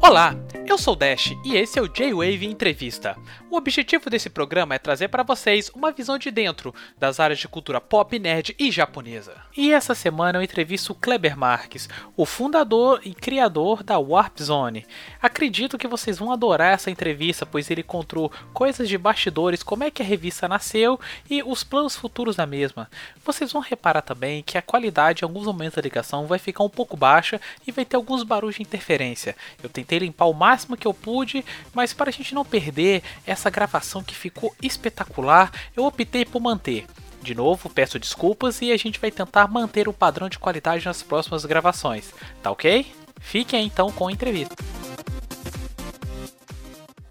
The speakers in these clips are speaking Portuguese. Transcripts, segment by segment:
Olá, eu sou Dash e esse é o J-Wave Entrevista. O objetivo desse programa é trazer para vocês uma visão de dentro das áreas de cultura pop, nerd e japonesa. E essa semana eu entrevisto o Kleber Marques, o fundador e criador da Warp Zone. Acredito que vocês vão adorar essa entrevista, pois ele contou coisas de bastidores, como é que a revista nasceu e os planos futuros da mesma. Vocês vão reparar também que a qualidade em alguns momentos da ligação vai ficar um pouco baixa e vai ter alguns barulhos de interferência. Eu tentei limpar o máximo que eu pude, mas para a gente não perder essa gravação que ficou espetacular, eu optei por manter. De novo, peço desculpas e a gente vai tentar manter o padrão de qualidade nas próximas gravações, tá ok? Fiquem então com a entrevista.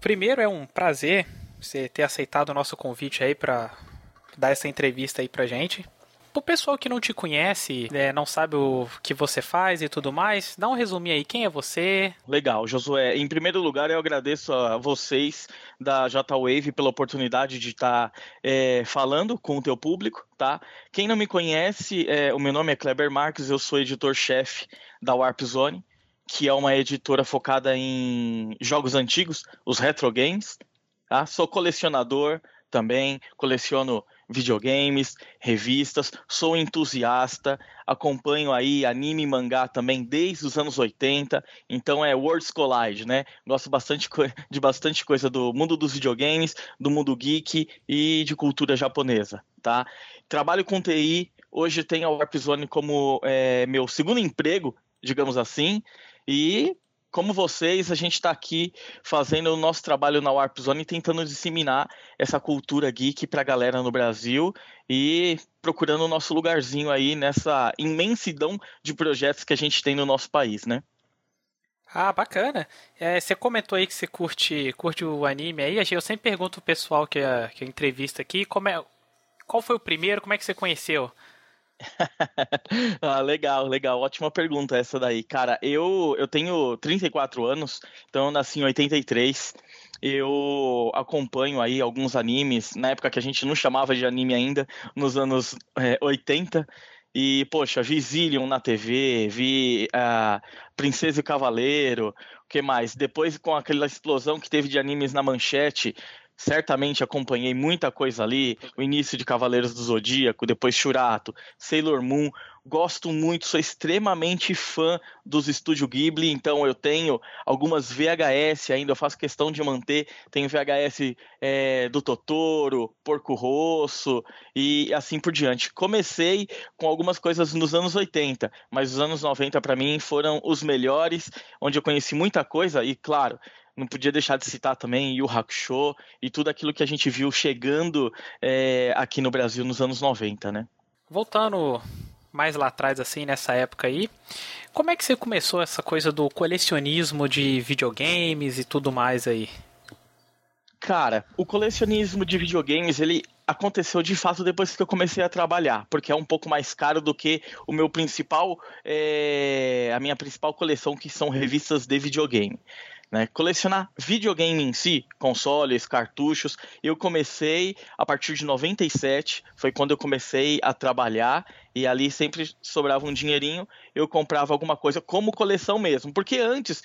Primeiro é um prazer você ter aceitado o nosso convite aí para dar essa entrevista aí pra gente. Pro pessoal que não te conhece, é, não sabe o que você faz e tudo mais, dá um resuminho aí. Quem é você? Legal, Josué. Em primeiro lugar, eu agradeço a vocês da J-Wave pela oportunidade de estar tá, é, falando com o teu público, tá? Quem não me conhece, é, o meu nome é Kleber Marques, eu sou editor-chefe da Warp Zone, que é uma editora focada em jogos antigos, os retro games. Tá? Sou colecionador também, coleciono videogames, revistas, sou entusiasta, acompanho aí anime e mangá também desde os anos 80, então é Worlds Collide, né? Gosto bastante de bastante coisa do mundo dos videogames, do mundo geek e de cultura japonesa, tá? Trabalho com TI, hoje tenho a Warp Zone como é, meu segundo emprego, digamos assim, e como vocês, a gente está aqui fazendo o nosso trabalho na Warp Zone, tentando disseminar essa cultura geek para a galera no Brasil e procurando o nosso lugarzinho aí nessa imensidão de projetos que a gente tem no nosso país, né? Ah, bacana. É, você comentou aí que você curte, curte o anime aí. Eu sempre pergunto o pessoal que a, que a entrevista aqui, como é, qual foi o primeiro, como é que você conheceu? ah, legal, legal. Ótima pergunta essa daí. Cara, eu, eu tenho 34 anos, então eu nasci em 83. Eu acompanho aí alguns animes, na época que a gente não chamava de anime ainda, nos anos é, 80. E, poxa, vi Zillion na TV, vi a uh, Princesa e Cavaleiro, o que mais? Depois, com aquela explosão que teve de animes na manchete, certamente acompanhei muita coisa ali, o início de Cavaleiros do Zodíaco, depois Shurato, Sailor Moon, gosto muito, sou extremamente fã dos Estúdio Ghibli, então eu tenho algumas VHS ainda, eu faço questão de manter, tenho VHS é, do Totoro, Porco Rosso e assim por diante. Comecei com algumas coisas nos anos 80, mas os anos 90 para mim foram os melhores, onde eu conheci muita coisa e claro, não podia deixar de citar também Yu Hakusho e tudo aquilo que a gente viu chegando é, aqui no Brasil nos anos 90, né? Voltando mais lá atrás, assim, nessa época aí, como é que você começou essa coisa do colecionismo de videogames e tudo mais aí? Cara, o colecionismo de videogames, ele aconteceu de fato depois que eu comecei a trabalhar, porque é um pouco mais caro do que o meu principal, é, a minha principal coleção, que são revistas de videogame. Né? Colecionar videogame em si, consoles, cartuchos, eu comecei a partir de 97, foi quando eu comecei a trabalhar e ali sempre sobrava um dinheirinho, eu comprava alguma coisa como coleção mesmo, porque antes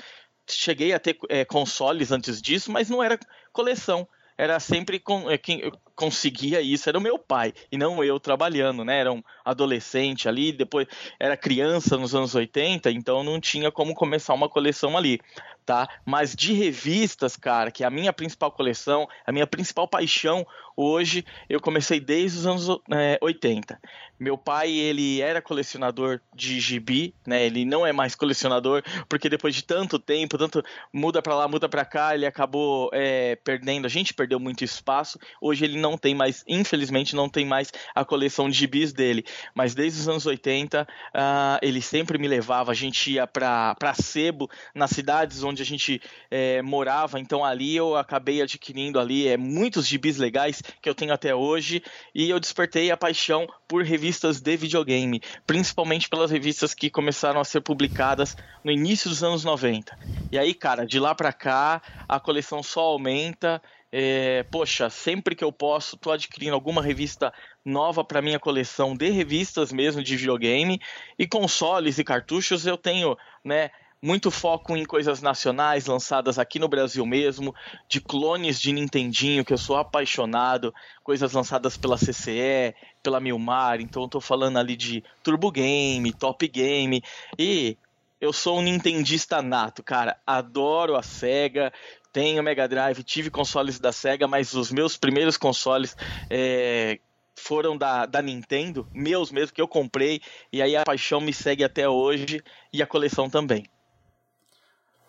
cheguei a ter é, consoles antes disso, mas não era coleção era sempre com, é, quem conseguia isso era o meu pai e não eu trabalhando, né? Era um adolescente ali, depois era criança nos anos 80, então não tinha como começar uma coleção ali tá? Mas de revistas, cara, que é a minha principal coleção, a minha principal paixão hoje, eu comecei desde os anos é, 80. Meu pai, ele era colecionador de gibi, né? Ele não é mais colecionador, porque depois de tanto tempo, tanto muda para lá, muda para cá, ele acabou é, perdendo, a gente perdeu muito espaço. Hoje ele não tem mais, infelizmente, não tem mais a coleção de gibis dele. Mas desde os anos 80, uh, ah, ele sempre me levava, a gente ia para sebo, nas cidades onde onde a gente é, morava, então ali eu acabei adquirindo ali é, muitos gibis legais que eu tenho até hoje e eu despertei a paixão por revistas de videogame, principalmente pelas revistas que começaram a ser publicadas no início dos anos 90. E aí, cara, de lá para cá a coleção só aumenta É, poxa, sempre que eu posso, tô adquirindo alguma revista nova para minha coleção de revistas mesmo de videogame e consoles e cartuchos eu tenho, né, muito foco em coisas nacionais lançadas aqui no Brasil mesmo, de clones de Nintendinho, que eu sou apaixonado, coisas lançadas pela CCE, pela Milmar, então eu tô falando ali de Turbo Game, Top Game, e eu sou um nintendista nato, cara, adoro a SEGA, tenho Mega Drive, tive consoles da SEGA, mas os meus primeiros consoles é, foram da, da Nintendo, meus mesmo, que eu comprei, e aí a paixão me segue até hoje, e a coleção também.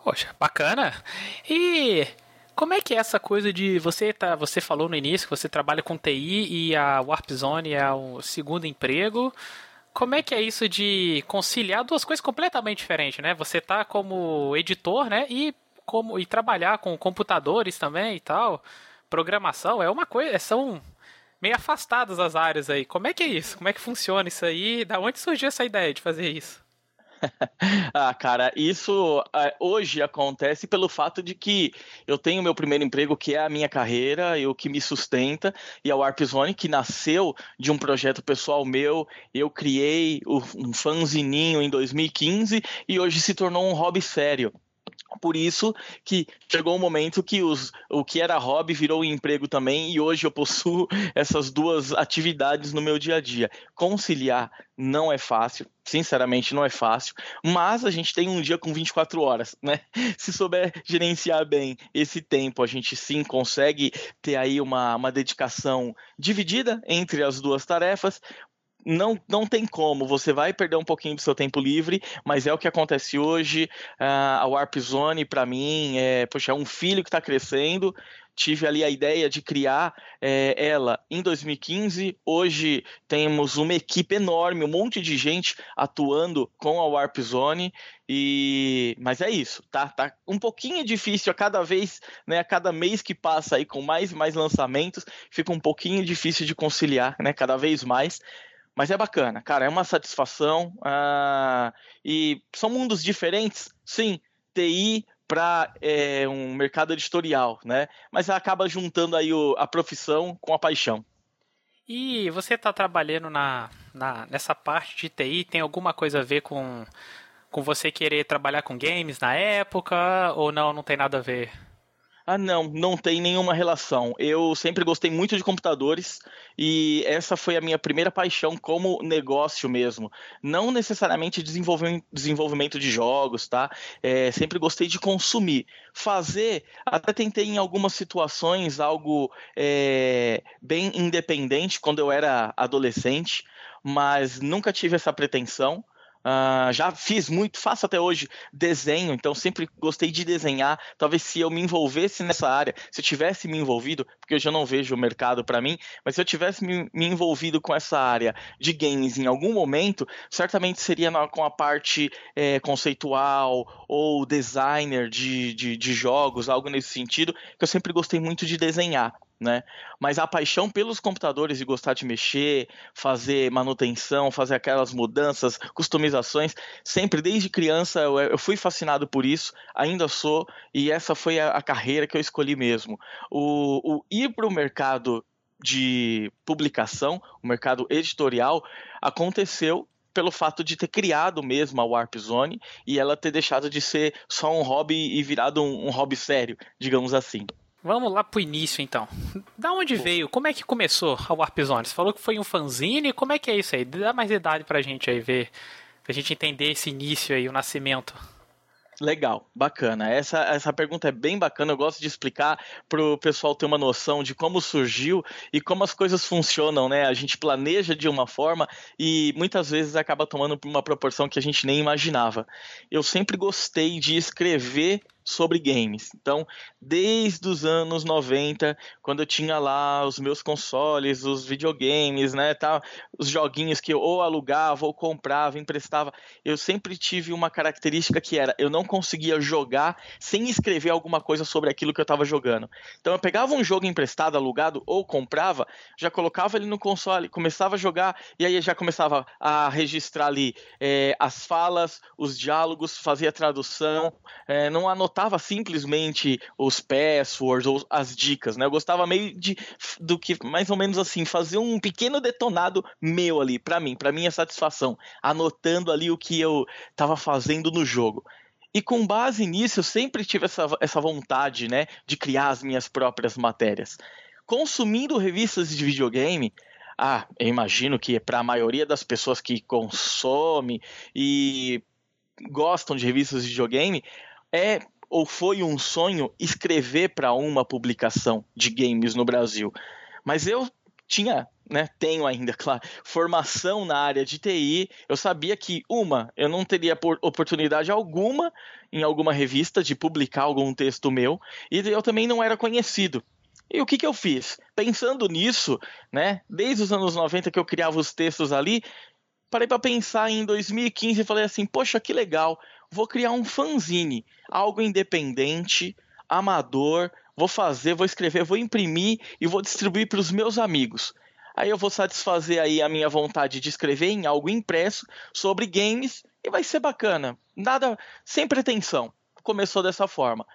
Poxa, bacana. E como é que é essa coisa de você tá, você falou no início que você trabalha com TI e a Warp Zone é o segundo emprego. Como é que é isso de conciliar duas coisas completamente diferentes, né? Você tá como editor, né? E como e trabalhar com computadores também e tal. Programação é uma coisa, são meio afastadas as áreas aí. Como é que é isso? Como é que funciona isso aí? Da onde surgiu essa ideia de fazer isso? ah, cara, isso uh, hoje acontece pelo fato de que eu tenho meu primeiro emprego, que é a minha carreira, e o que me sustenta, e a Warp Zone, que nasceu de um projeto pessoal meu. Eu criei um fanzininho em 2015 e hoje se tornou um hobby sério. Por isso que chegou um momento que os, o que era hobby virou emprego também, e hoje eu possuo essas duas atividades no meu dia a dia. Conciliar não é fácil, sinceramente não é fácil, mas a gente tem um dia com 24 horas, né? Se souber gerenciar bem esse tempo, a gente sim consegue ter aí uma, uma dedicação dividida entre as duas tarefas, não, não tem como, você vai perder um pouquinho do seu tempo livre, mas é o que acontece hoje. Uh, a Warp Zone, para mim, é, poxa, é um filho que está crescendo. Tive ali a ideia de criar é, ela em 2015. Hoje temos uma equipe enorme, um monte de gente atuando com a Warp Zone. E mas é isso, tá? Tá um pouquinho difícil a cada vez, né? A cada mês que passa aí com mais e mais lançamentos, fica um pouquinho difícil de conciliar, né? Cada vez mais. Mas é bacana, cara, é uma satisfação. Uh, e são mundos diferentes, sim. TI para é, um mercado editorial, né? Mas acaba juntando aí o, a profissão com a paixão. E você está trabalhando na, na, nessa parte de TI, tem alguma coisa a ver com, com você querer trabalhar com games na época, ou não, não tem nada a ver? Ah, não, não tem nenhuma relação. Eu sempre gostei muito de computadores e essa foi a minha primeira paixão como negócio mesmo. Não necessariamente desenvolvimento de jogos, tá? É, sempre gostei de consumir. Fazer, até tentei em algumas situações algo é, bem independente quando eu era adolescente, mas nunca tive essa pretensão. Uh, já fiz muito, faço até hoje desenho, então sempre gostei de desenhar. Talvez se eu me envolvesse nessa área, se eu tivesse me envolvido, porque eu já não vejo o mercado para mim, mas se eu tivesse me, me, envolvido com essa área de games em algum momento, certamente seria na, com a parte é, conceitual ou designer de, de, de jogos, algo nesse sentido, que eu sempre gostei muito de desenhar né? Mas a paixão pelos computadores e gostar de mexer, fazer manutenção, fazer aquelas mudanças, customizações, sempre desde criança eu, fui fascinado por isso, ainda sou, e essa foi a, a carreira que eu escolhi mesmo. O, o ir para o mercado de publicação, o mercado editorial, aconteceu pelo fato de ter criado mesmo a Warp Zone e ela ter deixado de ser só um hobby e virado um, um hobby sério, digamos assim. Vamos lá pro início então. Da onde Pô. veio? Como é que começou a Warp Zone? Você falou que foi um fanzine, como é que é isso aí? Dá mais idade pra gente aí ver, pra gente entender esse início aí, o nascimento. Legal, bacana. Essa, essa pergunta é bem bacana. Eu gosto de explicar para o pessoal ter uma noção de como surgiu e como as coisas funcionam, né? A gente planeja de uma forma e muitas vezes acaba tomando uma proporção que a gente nem imaginava. Eu sempre gostei de escrever sobre games. Então, desde os anos 90, quando eu tinha lá os meus consoles, os videogames, né, tal, os joguinhos que eu ou alugava ou comprava, emprestava, eu sempre tive uma característica que era eu não conseguia jogar sem escrever alguma coisa sobre aquilo que eu estava jogando. Então, eu pegava um jogo emprestado, alugado ou comprava, já colocava ele no console, começava a jogar e aí já começava a registrar ali é, as falas, os diálogos, fazia tradução, é, não anotava anotava simplesmente os passwords ou as dicas, né? Eu gostava meio de do que mais ou menos assim, fazer um pequeno detonado meu ali para mim, para minha satisfação, anotando ali o que eu estava fazendo no jogo. E com base nisso, eu sempre tive essa, essa vontade, né, de criar as minhas próprias matérias. Consumindo revistas de videogame, ah, eu imagino que para a maioria das pessoas que consomem e gostam de revistas de videogame, é ou foi um sonho escrever para uma publicação de games no Brasil. Mas eu tinha, né, tenho ainda, claro, formação na área de TI. Eu sabia que uma, eu não teria oportunidade alguma em alguma revista de publicar algum texto meu, e eu também não era conhecido. E o que, que eu fiz? Pensando nisso, né, desde os anos 90 que eu criava os textos ali, parei para pensar em 2015 e falei assim: poxa, que legal, vou criar um fanzine, algo independente, amador, vou fazer, vou escrever, vou imprimir e vou distribuir para os meus amigos. Aí eu vou satisfazer aí a minha vontade de escrever em algo impresso sobre games e vai ser bacana. Nada sem pretensão. Começou dessa forma.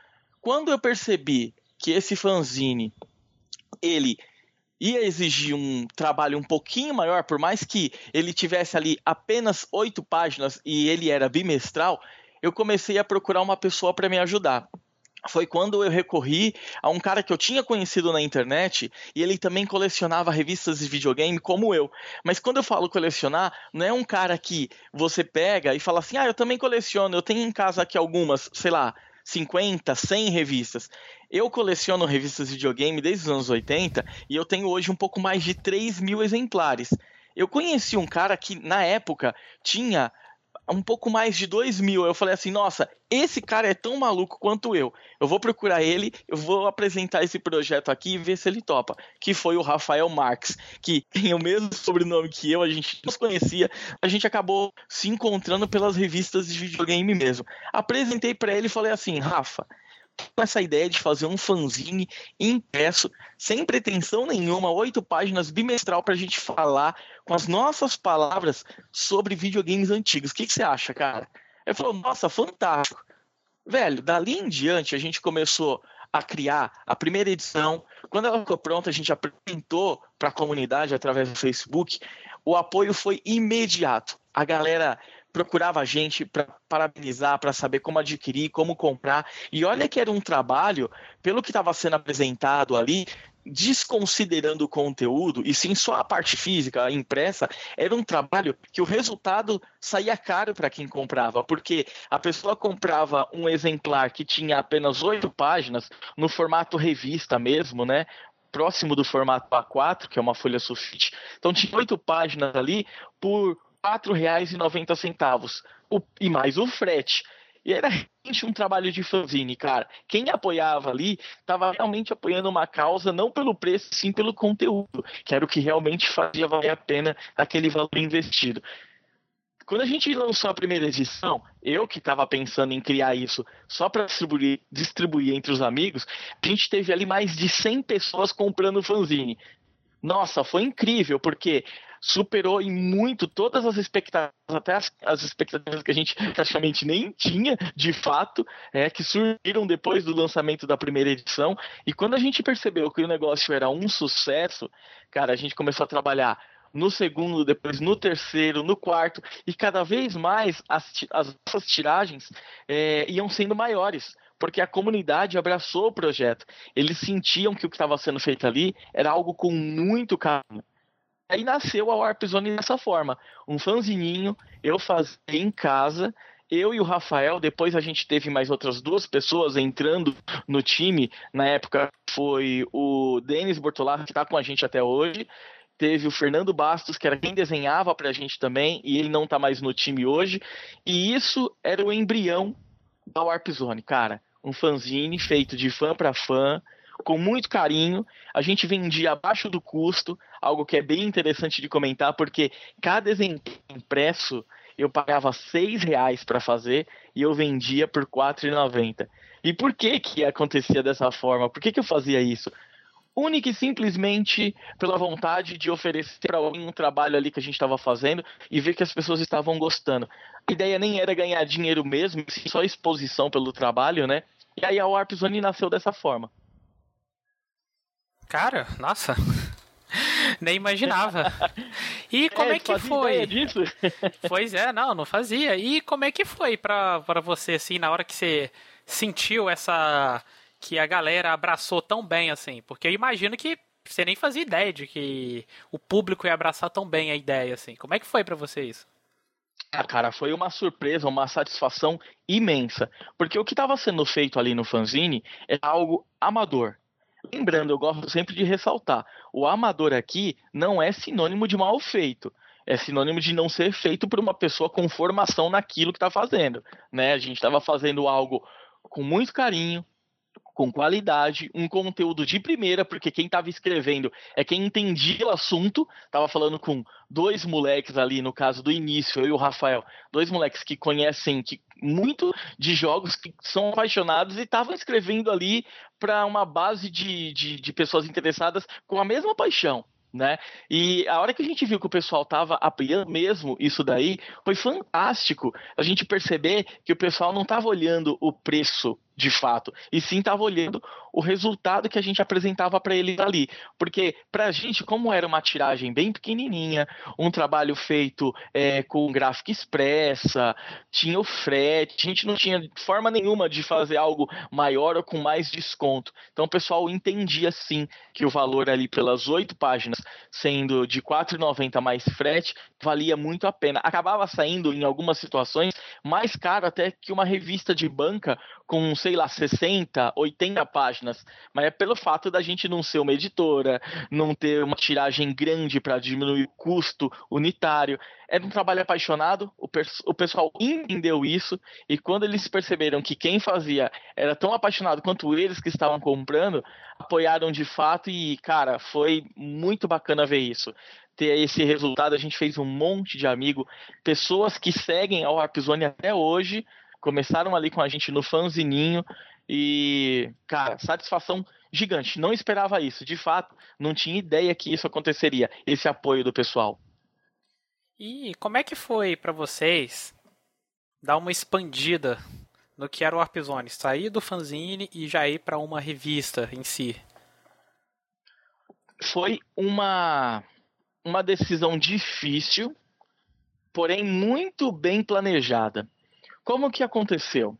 Quando eu percebi que esse fanzine ele ia exigir um trabalho um pouquinho maior, por mais que ele tivesse ali apenas oito páginas e ele era bimestral, eu comecei a procurar uma pessoa para me ajudar. Foi quando eu recorri a um cara que eu tinha conhecido na internet e ele também colecionava revistas de videogame como eu. Mas quando eu falo colecionar, não é um cara que você pega e fala assim: ah, eu também coleciono, eu tenho em casa aqui algumas, sei lá, 50, 100 revistas. Eu coleciono revistas de videogame desde os anos 80 e eu tenho hoje um pouco mais de 3 mil exemplares. Eu conheci um cara que, na época, tinha um pouco mais de 2 mil. Eu falei assim, nossa, esse cara é tão maluco quanto eu. Eu vou procurar ele, eu vou apresentar esse projeto aqui e ver se ele topa. Que foi o Rafael Marques, que tem o mesmo sobrenome que eu, a gente não se conhecia, a gente acabou se encontrando pelas revistas de videogame mesmo. Apresentei para ele e falei assim, Rafa, com essa ideia de fazer um fanzine impresso, sem pretensão nenhuma, oito páginas bimestral para a gente falar com as nossas palavras sobre videogames antigos. O que, que você acha, cara? Ele falou, nossa, fantástico. Velho, dali em diante a gente começou a criar a primeira edição. Quando ela ficou pronta, a gente apresentou para a comunidade através do Facebook. O apoio foi imediato. A galera procurava a gente para parabenizar, para saber como adquirir, como comprar. E olha que era um trabalho, pelo que estava sendo apresentado ali, desconsiderando o conteúdo, e sim só a parte física, a impressa, era um trabalho que o resultado saía caro para quem comprava, porque a pessoa comprava um exemplar que tinha apenas oito páginas, no formato revista mesmo, né? Próximo do formato A4, que é uma folha sulfite. Então tinha oito páginas ali por 4,90 e mais o frete. E era realmente um trabalho de fanzine, cara. Quem apoiava ali estava realmente apoiando uma causa, não pelo preço, sim pelo conteúdo, que era o que realmente fazia valer a pena aquele valor investido. Quando a gente lançou a primeira edição, eu que estava pensando em criar isso só para distribuir, distribuir entre os amigos, a gente teve ali mais de 100 pessoas comprando fanzine. Nossa, foi incrível, porque superou em muito todas as expectativas, até as, as, expectativas que a gente praticamente nem tinha, de fato, é, que surgiram depois do lançamento da primeira edição. E quando a gente percebeu que o negócio era um sucesso, cara, a gente começou a trabalhar no segundo, depois no terceiro, no quarto, e cada vez mais as, as nossas tiragens é, iam sendo maiores porque a comunidade abraçou o projeto. Eles sentiam que o que estava sendo feito ali era algo com muito carinho. Aí nasceu a Warp Zone dessa forma. Um fanzininho, eu fazia em casa, eu e o Rafael, depois a gente teve mais outras duas pessoas entrando no time. Na época foi o Denis Bortolaro, que está com a gente até hoje. Teve o Fernando Bastos, que era quem desenhava para a gente também, e ele não está mais no time hoje. E isso era o embrião da Warp Zone, cara. Um fanzine feito de fã para fã, com muito carinho. A gente vendia abaixo do custo, algo que é bem interessante de comentar, porque cada exemplar impresso eu pagava seis reais para fazer e eu vendia por R$ 4,90. E por que que acontecia dessa forma? Por que, que eu fazia isso? Única e simplesmente pela vontade de oferecer para alguém um trabalho ali que a gente estava fazendo e ver que as pessoas estavam gostando. A ideia nem era ganhar dinheiro mesmo, só exposição pelo trabalho, né? E aí a Warp Zone nasceu dessa forma. Cara, nossa. Nem imaginava. E como é, é que foi? Disso? pois é, não, não fazia. E como é que foi pra, pra você, assim, na hora que você sentiu essa. que a galera abraçou tão bem, assim? Porque eu imagino que você nem fazia ideia de que o público ia abraçar tão bem a ideia, assim. Como é que foi para você isso? Ah, cara, foi uma surpresa, uma satisfação imensa. Porque o que estava sendo feito ali no fanzine é algo amador. Lembrando, eu gosto sempre de ressaltar: o amador aqui não é sinônimo de mal feito. É sinônimo de não ser feito por uma pessoa com formação naquilo que está fazendo. Né? A gente estava fazendo algo com muito carinho, com qualidade, um conteúdo de primeira, porque quem estava escrevendo é quem entendia o assunto. Tava falando com dois moleques ali, no caso do início, eu e o Rafael, dois moleques que conhecem que, muito de jogos, que são apaixonados e estavam escrevendo ali para uma base de, de, de pessoas interessadas com a mesma paixão né? E a hora que a gente viu que o pessoal tava apoiando mesmo isso daí, foi fantástico a gente perceber que o pessoal não tava olhando o preço de fato, e sim estava olhando o resultado que a gente apresentava para eles ali, porque para a gente, como era uma tiragem bem pequenininha, um trabalho feito é, com gráfica expressa, tinha o frete, a gente não tinha forma nenhuma de fazer algo maior ou com mais desconto, então o pessoal entendia sim que o valor ali pelas oito páginas, sendo de R$ 4,90 mais frete, valia muito a pena, acabava saindo em algumas situações mais caro até que uma revista de banca com sei lá, 60, 80 páginas, mas é pelo fato da gente não ser uma editora, não ter uma tiragem grande para diminuir o custo unitário. Era um trabalho apaixonado, o, o pessoal entendeu isso, e quando eles perceberam que quem fazia era tão apaixonado quanto eles que estavam comprando, apoiaram de fato, e, cara, foi muito bacana ver isso ter esse resultado. A gente fez um monte de amigo, pessoas que seguem ao Warpzone até hoje, começaram ali com a gente no fanzininho e, cara, satisfação gigante. Não esperava isso, de fato, não tinha ideia que isso aconteceria, esse apoio do pessoal. E como é que foi para vocês dar uma expandida no que era o Warp Zone, sair do fanzine e já ir para uma revista em si? Foi uma uma decisão difícil, porém muito bem planejada. Como que aconteceu?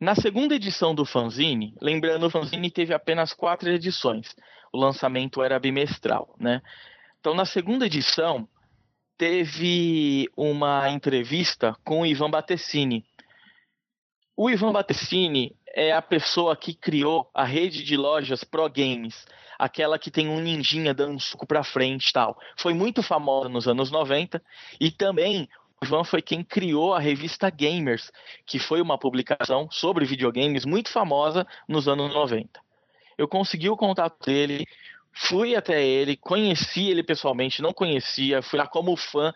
Na segunda edição do fanzine, lembrando, o fanzine teve apenas quatro edições. O lançamento era bimestral, né? Então, na segunda edição, teve uma entrevista com o Ivan Battessini. O Ivan Battessini é a pessoa que criou a rede de lojas Pro Games, aquela que tem um ninjinha dando um suco para frente e tal. Foi muito famosa nos anos 90 e também o Ivan foi quem criou a revista Gamers, que foi uma publicação sobre videogames muito famosa nos anos 90. Eu consegui o contato dele, fui até ele, conheci ele pessoalmente, não conhecia, fui lá como fã,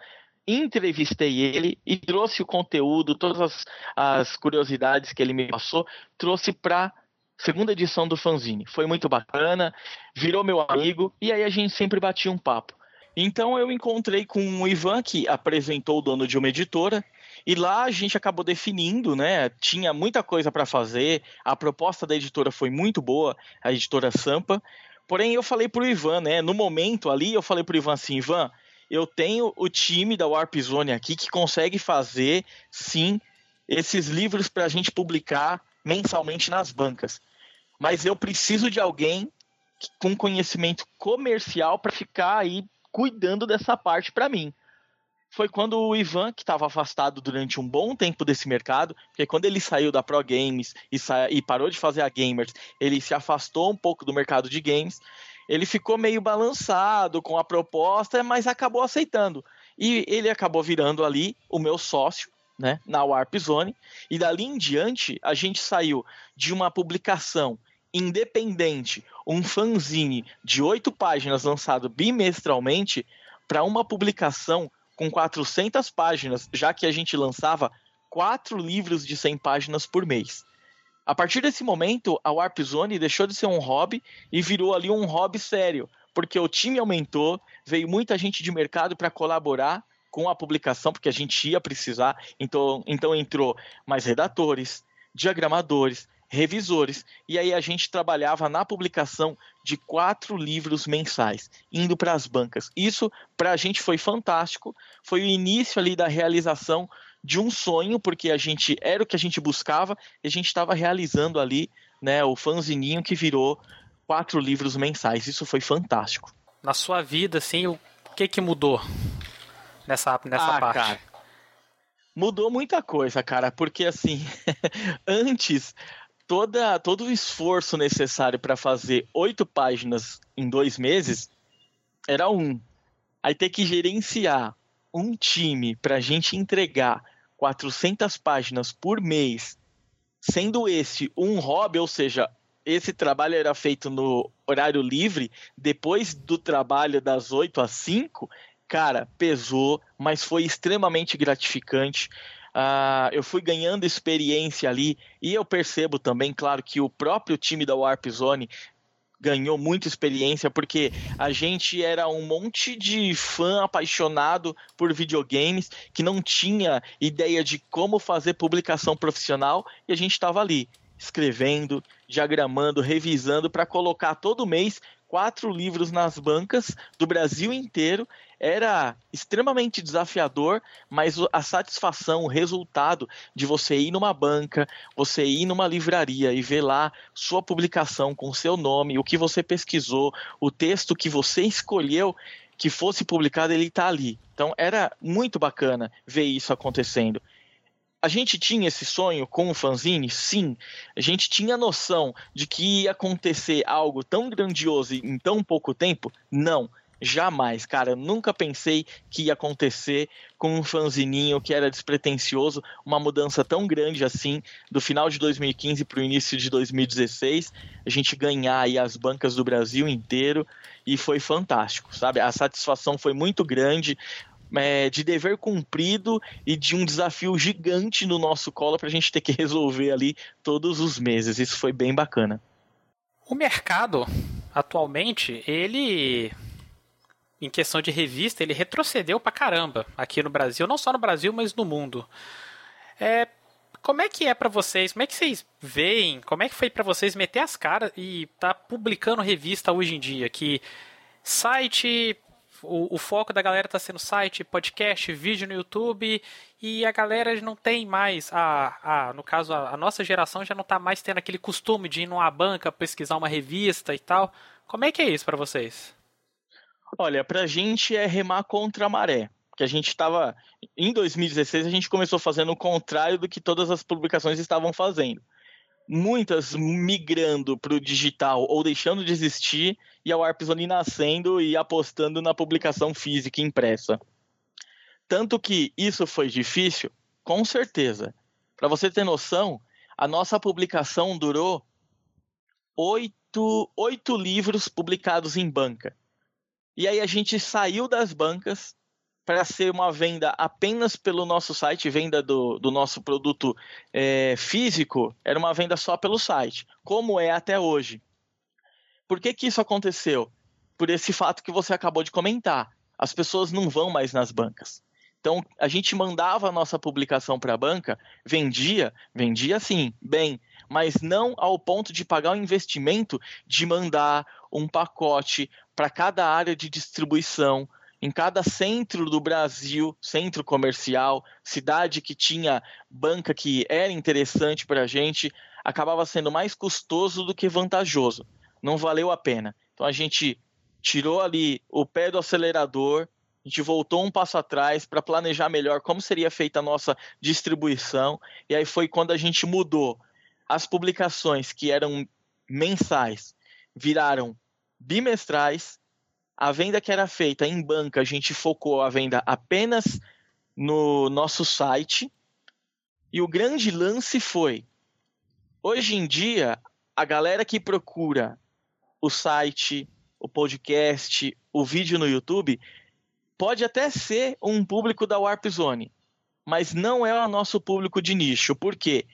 entrevistei ele e trouxe o conteúdo, todas as, as curiosidades que ele me passou, trouxe para segunda edição do fanzine. Foi muito bacana, virou meu amigo e aí a gente sempre batia um papo. Então eu encontrei com o Ivan, que apresentou o dono de uma editora, e lá a gente acabou definindo, né? Tinha muita coisa para fazer, a proposta da editora foi muito boa, a editora Sampa. Porém, eu falei pro Ivan, né? No momento ali, eu falei pro Ivan assim: Ivan, eu tenho o time da Warp Zone aqui que consegue fazer, sim, esses livros para a gente publicar mensalmente nas bancas. Mas eu preciso de alguém com conhecimento comercial para ficar aí cuidando dessa parte para mim. Foi quando o Ivan, que estava afastado durante um bom tempo desse mercado, porque quando ele saiu da Pro Games e, e parou de fazer a Gamers, ele se afastou um pouco do mercado de games. Ele ficou meio balançado com a proposta, mas acabou aceitando. E ele acabou virando ali o meu sócio, né, na Warp Zone. E dali em diante, a gente saiu de uma publicação independente, um fanzine de oito páginas lançado bimestralmente, para uma publicação com 400 páginas, já que a gente lançava quatro livros de 100 páginas por mês. A partir desse momento, a Warp Zone deixou de ser um hobby e virou ali um hobby sério, porque o time aumentou, veio muita gente de mercado para colaborar com a publicação, porque a gente ia precisar, então, então entrou mais redatores, diagramadores, revisores. E aí a gente trabalhava na publicação de quatro livros mensais, indo para as bancas. Isso para a gente foi fantástico, foi o início ali da realização de um sonho, porque a gente era o que a gente buscava e a gente estava realizando ali, né, o fanzininho que virou quatro livros mensais. Isso foi fantástico. Na sua vida, assim, o que que mudou nessa, nessa ah, parte? Cara, mudou muita coisa, cara, porque assim, antes toda, todo o esforço necessário para fazer oito páginas em dois meses era um. Aí ter que gerenciar um time para a gente entregar 400 páginas por mês, sendo esse um hobby, ou seja, esse trabalho era feito no horário livre, depois do trabalho das 8 às 5, cara, pesou, mas foi extremamente gratificante. Uh, eu fui ganhando experiência ali e eu percebo também, claro, que o próprio time da Warp Zone ganhou muita experiência porque a gente era um monte de fã apaixonado por videogames que não tinha ideia de como fazer publicação profissional e a gente estava ali escrevendo, diagramando, revisando para colocar todo mês quatro livros nas bancas do Brasil inteiro. Era extremamente desafiador, mas a satisfação, o resultado de você ir numa banca, você ir numa livraria e ver lá sua publicação com seu nome, o que você pesquisou, o texto que você escolheu que fosse publicado, ele está ali. Então era muito bacana ver isso acontecendo a gente tinha esse sonho com o fanzine? Sim. A gente tinha noção de que ia acontecer algo tão grandioso em tão pouco tempo? Não. Jamais, cara. Eu nunca pensei que ia acontecer com um fanzininho que era despretensioso, uma mudança tão grande assim, do final de 2015 para o início de 2016, a gente ganhar aí as bancas do Brasil inteiro e foi fantástico, sabe? A satisfação foi muito grande é, de dever cumprido e de um desafio gigante no nosso colo para a gente ter que resolver ali todos os meses. Isso foi bem bacana. O mercado, atualmente, ele em questão de revista, ele retrocedeu pra caramba aqui no Brasil, não só no Brasil, mas no mundo. É, como é que é para vocês? Como é que vocês veem? Como é que foi para vocês meter as caras e tá publicando revista hoje em dia? Que site o, o foco da galera está sendo site, podcast, vídeo no YouTube e a galera não tem mais a, a no caso a, a nossa geração já não está mais tendo aquele costume de ir numa banca pesquisar uma revista e tal. Como é que é isso para vocês? Olha, pra gente é remar contra a maré. Que a gente estava. Em 2016, a gente começou fazendo o contrário do que todas as publicações estavam fazendo muitas migrando para o digital ou deixando de existir, e a Warpzone nascendo e apostando na publicação física impressa. Tanto que isso foi difícil, com certeza. Para você ter noção, a nossa publicação durou oito, oito livros publicados em banca. E aí a gente saiu das bancas para ser uma venda apenas pelo nosso site, venda do, do nosso produto é, físico, era uma venda só pelo site, como é até hoje. Por que, que isso aconteceu? Por esse fato que você acabou de comentar. As pessoas não vão mais nas bancas. Então, a gente mandava a nossa publicação para a banca, vendia, vendia sim, bem, mas não ao ponto de pagar o investimento de mandar um pacote para cada área de distribuição, em cada centro do Brasil, centro comercial, cidade que tinha banca que era interessante para a gente, acabava sendo mais custoso do que vantajoso. Não valeu a pena. Então a gente tirou ali o pé do acelerador, a gente voltou um passo atrás para planejar melhor como seria feita a nossa distribuição, e aí foi quando a gente mudou as publicações que eram mensais, viraram bimestrais a venda que era feita em banca, a gente focou a venda apenas no nosso site. E o grande lance foi: hoje em dia, a galera que procura o site, o podcast, o vídeo no YouTube, pode até ser um público da Warp Zone, mas não é o nosso público de nicho. Por quê?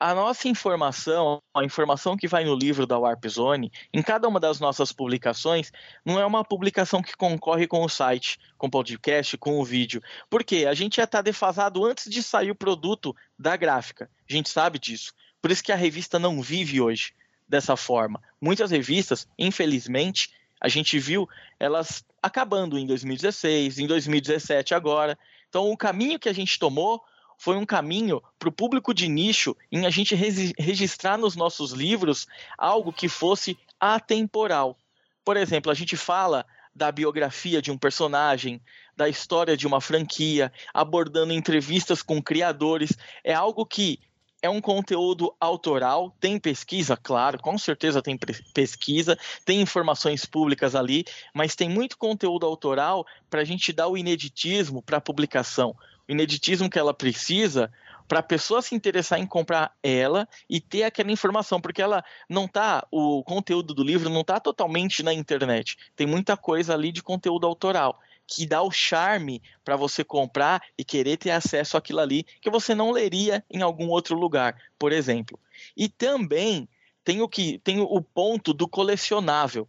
A nossa informação, a informação que vai no livro da Warp Zone, em cada uma das nossas publicações, não é uma publicação que concorre com o site, com o podcast, com o vídeo. Por quê? A gente já está defasado antes de sair o produto da gráfica. A gente sabe disso. Por isso que a revista não vive hoje dessa forma. Muitas revistas, infelizmente, a gente viu elas acabando em 2016, em 2017 agora. Então, o caminho que a gente tomou foi um caminho para o público de nicho em a gente registrar nos nossos livros algo que fosse atemporal. Por exemplo, a gente fala da biografia de um personagem, da história de uma franquia, abordando entrevistas com criadores. É algo que é um conteúdo autoral, tem pesquisa, claro, com certeza tem pesquisa, tem informações públicas ali, mas tem muito conteúdo autoral para a gente dar o ineditismo para a publicação. Ineditismo que ela precisa para a pessoa se interessar em comprar ela e ter aquela informação, porque ela não tá, o conteúdo do livro não está totalmente na internet. Tem muita coisa ali de conteúdo autoral que dá o charme para você comprar e querer ter acesso àquilo ali que você não leria em algum outro lugar, por exemplo. E também tem o que tem o ponto do colecionável.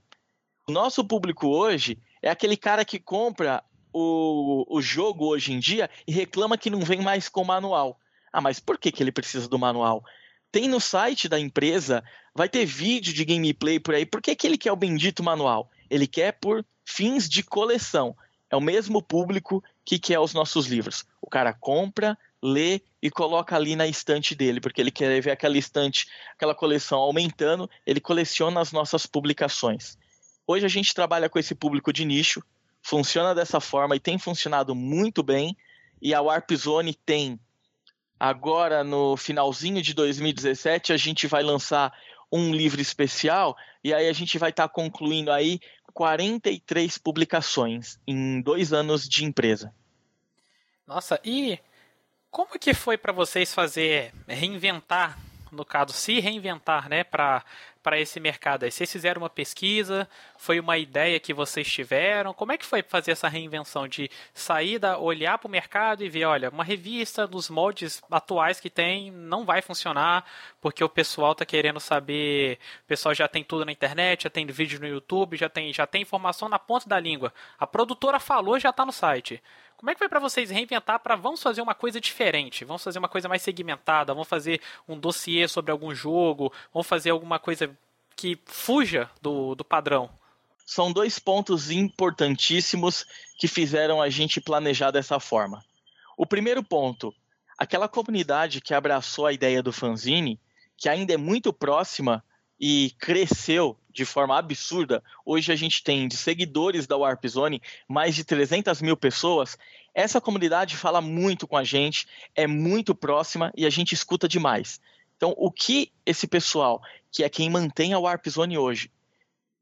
O nosso público hoje é aquele cara que compra o, o jogo hoje em dia e reclama que não vem mais com manual. Ah, mas por que, que ele precisa do manual? Tem no site da empresa, vai ter vídeo de gameplay por aí. Por que, que ele quer o bendito manual? Ele quer por fins de coleção é o mesmo público que quer os nossos livros. O cara compra, lê e coloca ali na estante dele, porque ele quer ver aquela estante, aquela coleção aumentando, ele coleciona as nossas publicações. Hoje a gente trabalha com esse público de nicho, funciona dessa forma e tem funcionado muito bem, e a Warp Zone tem agora no finalzinho de 2017 a gente vai lançar um livro especial e aí a gente vai estar tá concluindo aí 43 publicações em dois anos de empresa. Nossa, e como que foi para vocês fazer reinventar, no caso, se reinventar, né, para para esse mercado? Aí vocês fizeram uma pesquisa, foi uma ideia que vocês tiveram? Como é que foi fazer essa reinvenção de sair da olhar para o mercado e ver, olha, uma revista nos moldes atuais que tem não vai funcionar porque o pessoal está querendo saber, o pessoal já tem tudo na internet, já tem vídeo no YouTube, já tem já tem informação na ponta da língua. A produtora falou, já está no site. Como é que foi para vocês reinventar para vamos fazer uma coisa diferente, vamos fazer uma coisa mais segmentada, vamos fazer um dossiê sobre algum jogo, vamos fazer alguma coisa que fuja do, do padrão? São dois pontos importantíssimos que fizeram a gente planejar dessa forma. O primeiro ponto, aquela comunidade que abraçou a ideia do fanzine, que ainda é muito próxima e cresceu de forma absurda. Hoje a gente tem de seguidores da Warp Zone mais de 300 mil pessoas. Essa comunidade fala muito com a gente, é muito próxima e a gente escuta demais. Então, o que esse pessoal, que é quem mantém a Warp Zone hoje,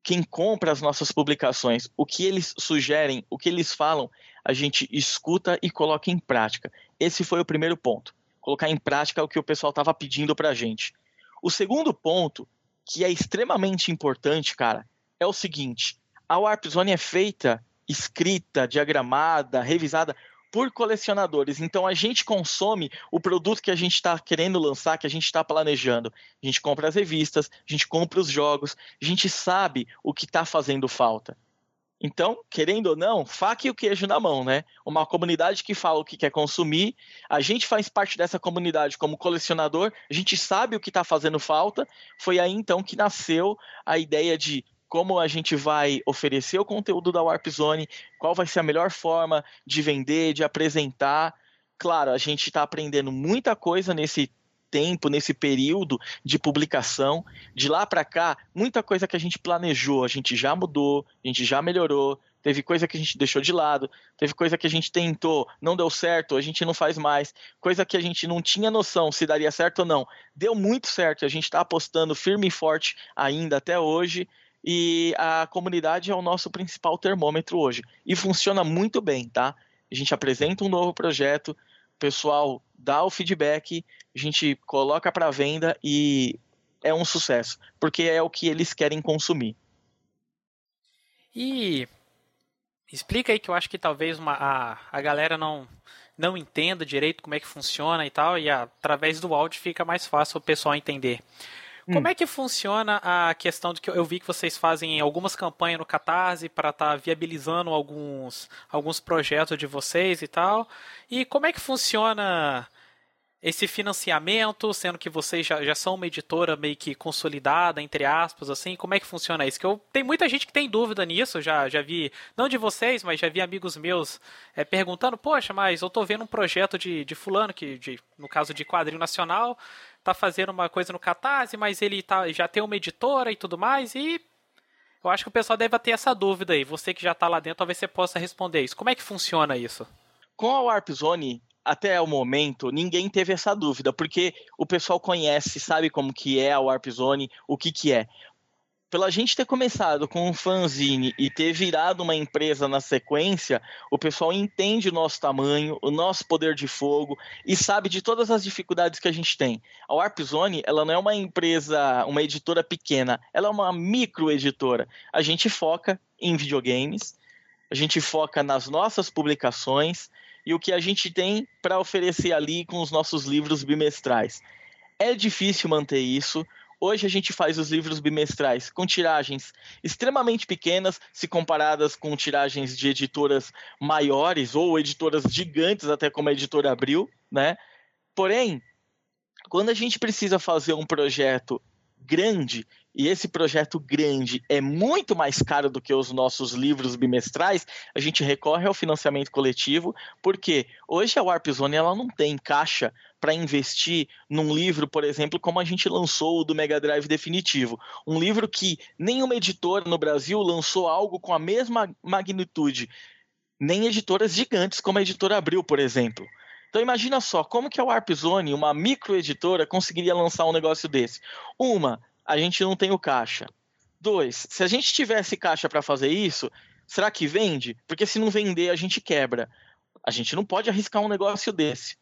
quem compra as nossas publicações, o que eles sugerem, o que eles falam, a gente escuta e coloca em prática. Esse foi o primeiro ponto. Colocar em prática o que o pessoal estava pedindo para a gente. O segundo ponto que é extremamente importante, cara, é o seguinte: a Warp Zone é feita, escrita, diagramada, revisada por colecionadores. Então a gente consome o produto que a gente está querendo lançar, que a gente está planejando. A gente compra as revistas, a gente compra os jogos, a gente sabe o que está fazendo falta. Então, querendo ou não, faca e o queijo na mão, né? Uma comunidade que fala o que quer consumir, a gente faz parte dessa comunidade como colecionador, a gente sabe o que está fazendo falta. Foi aí então que nasceu a ideia de como a gente vai oferecer o conteúdo da Warp Zone, qual vai ser a melhor forma de vender, de apresentar. Claro, a gente está aprendendo muita coisa nesse tempo, nesse período de publicação. De lá para cá, muita coisa que a gente planejou, a gente já mudou, a gente já melhorou. Teve coisa que a gente deixou de lado, teve coisa que a gente tentou, não deu certo, a gente não faz mais. Coisa que a gente não tinha noção se daria certo ou não. Deu muito certo, a gente está apostando firme e forte ainda até hoje. E a comunidade é o nosso principal termômetro hoje. E funciona muito bem, tá? A gente apresenta um novo projeto, o pessoal dá o feedback, a gente coloca para venda e é um sucesso, porque é o que eles querem consumir. E explica aí que eu acho que talvez uma, a, a galera não não entenda direito como é que funciona e tal, e através do áudio fica mais fácil o pessoal entender. Como hum. é que funciona a questão de que eu vi que vocês fazem algumas campanhas no Catarse para estar tá viabilizando alguns, alguns projetos de vocês e tal? E como é que funciona esse financiamento, sendo que vocês já, já são uma editora meio que consolidada, entre aspas, assim, como é que funciona isso? Que eu tem muita gente que tem dúvida nisso, já, já vi, não de vocês, mas já vi amigos meus é, perguntando, poxa, mas eu tô vendo um projeto de, de fulano, que de, no caso de quadrinho nacional, tá fazendo uma coisa no Catarse, mas ele tá, já tem uma editora e tudo mais, e eu acho que o pessoal deve ter essa dúvida aí. Você que já tá lá dentro, talvez você possa responder isso. Como é que funciona isso? Com a Warp Zone, até o momento, ninguém teve essa dúvida, porque o pessoal conhece, sabe como que é a Warp Zone, o que que é. Pela gente ter começado com um fanzine e ter virado uma empresa na sequência, o pessoal entende o nosso tamanho, o nosso poder de fogo e sabe de todas as dificuldades que a gente tem. A Warp Zone, ela não é uma empresa, uma editora pequena, ela é uma micro editora. A gente foca em videogames, a gente foca nas nossas publicações, e o que a gente tem para oferecer ali com os nossos livros bimestrais. É difícil manter isso. Hoje a gente faz os livros bimestrais com tiragens extremamente pequenas, se comparadas com tiragens de editoras maiores ou editoras gigantes, até como a editora Abril, né? Porém, quando a gente precisa fazer um projeto grande e esse projeto grande é muito mais caro do que os nossos livros bimestrais, a gente recorre ao financiamento coletivo, porque hoje a Warp Zone ela não tem caixa para investir num livro, por exemplo, como a gente lançou o do Mega Drive definitivo, um livro que nenhuma editora no Brasil lançou algo com a mesma magnitude, nem editoras gigantes como a editora Abril, por exemplo. Então imagina só, como que a Warp Zone, uma microeditora, conseguiria lançar um negócio desse? Uma, a gente não tem o caixa. Dois, se a gente tivesse caixa para fazer isso, será que vende? Porque se não vender, a gente quebra. A gente não pode arriscar um negócio desse.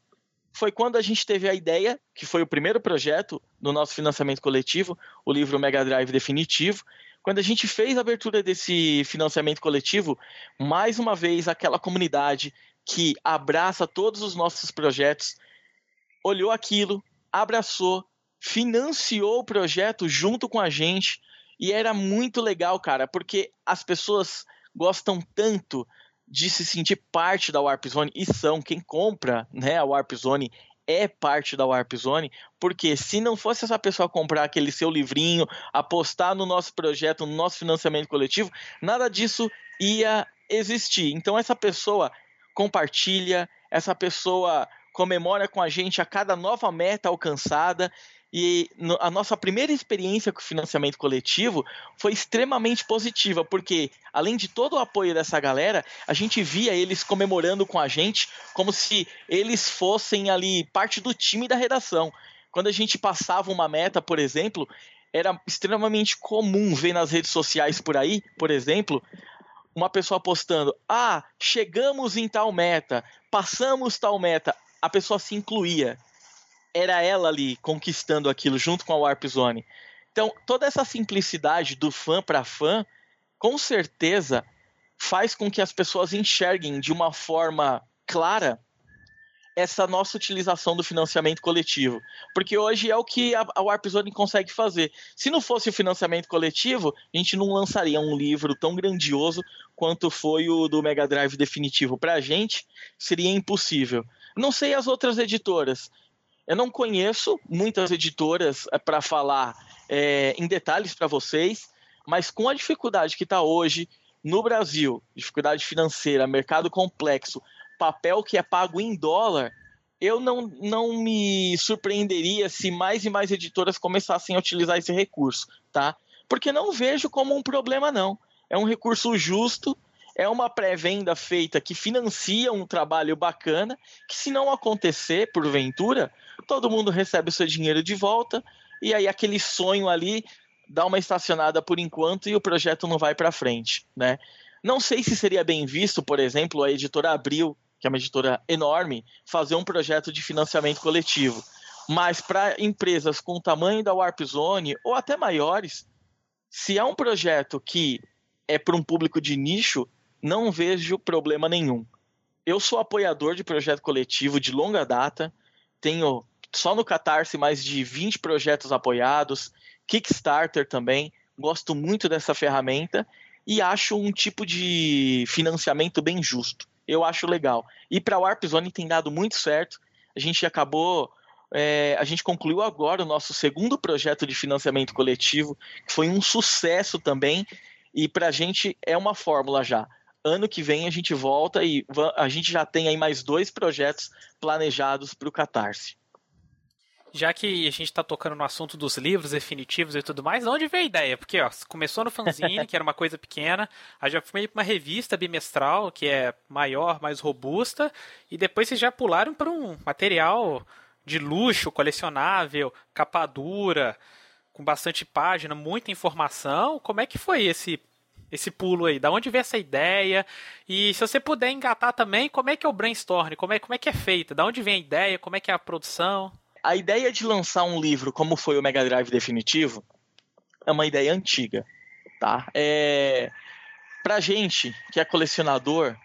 Foi quando a gente teve a ideia, que foi o primeiro projeto no nosso financiamento coletivo, o livro Mega Drive Definitivo. Quando a gente fez a abertura desse financiamento coletivo, mais uma vez aquela comunidade que abraça todos os nossos projetos, olhou aquilo, abraçou, financiou o projeto junto com a gente e era muito legal, cara, porque as pessoas gostam tanto de se sentir parte da Warp Zone e são quem compra, né, a Warp Zone é parte da Warp Zone, porque se não fosse essa pessoa comprar aquele seu livrinho, apostar no nosso projeto, no nosso financiamento coletivo, nada disso ia existir. Então essa pessoa compartilha, essa pessoa comemora com a gente a cada nova meta alcançada. E a nossa primeira experiência com financiamento coletivo foi extremamente positiva, porque além de todo o apoio dessa galera, a gente via eles comemorando com a gente como se eles fossem ali parte do time da redação. Quando a gente passava uma meta, por exemplo, era extremamente comum ver nas redes sociais por aí, por exemplo, uma pessoa postando: ah, chegamos em tal meta, passamos tal meta, a pessoa se incluía. Era ela ali conquistando aquilo junto com a Warp Zone. Então, toda essa simplicidade do fã para fã, com certeza faz com que as pessoas enxerguem de uma forma clara essa nossa utilização do financiamento coletivo. Porque hoje é o que a, Warp Zone consegue fazer. Se não fosse o financiamento coletivo, a gente não lançaria um livro tão grandioso quanto foi o do Mega Drive definitivo. Para a gente, seria impossível. Não sei as outras editoras. Eu não conheço muitas editoras é, para falar é, em detalhes para vocês, mas com a dificuldade que está hoje no Brasil, dificuldade financeira, mercado complexo, papel que é pago em dólar, eu não, não me surpreenderia se mais e mais editoras começassem a utilizar esse recurso, tá? Porque não vejo como um problema, não. É um recurso justo, é uma pré-venda feita que financia um trabalho bacana, que se não acontecer, porventura, todo mundo recebe o seu dinheiro de volta, e aí aquele sonho ali dá uma estacionada por enquanto e o projeto não vai para frente, né? Não sei se seria bem visto, por exemplo, a editora Abril que é uma editora enorme, fazer um projeto de financiamento coletivo. Mas para empresas com o tamanho da Warp Zone, ou até maiores, se é um projeto que é para um público de nicho, não vejo problema nenhum. Eu sou apoiador de projeto coletivo de longa data, tenho só no Catarse mais de 20 projetos apoiados, Kickstarter também, gosto muito dessa ferramenta e acho um tipo de financiamento bem justo eu acho legal. E para a Warp Zone tem dado muito certo. A gente acabou é, a gente concluiu agora o nosso segundo projeto de financiamento coletivo, que foi um sucesso também, e para a gente é uma fórmula já. Ano que vem a gente volta e a gente já tem aí mais dois projetos planejados para o Catarse já que a gente está tocando no assunto dos livros definitivos e tudo mais, de onde veio a ideia? Porque ó, começou no fanzine, que era uma coisa pequena, aí já foi para uma revista bimestral, que é maior, mais robusta, e depois vocês já pularam para um material de luxo, colecionável, capa dura, com bastante página, muita informação. Como é que foi esse esse pulo aí? Da onde veio essa ideia? E se você puder engatar também, como é que é o brainstorm? Como é, como é que é feito? Da onde vem a ideia? Como é que é a produção? a ideia de lançar um livro como foi o Mega Drive definitivo é uma ideia antiga, tá? É... Pra gente que é colecionador,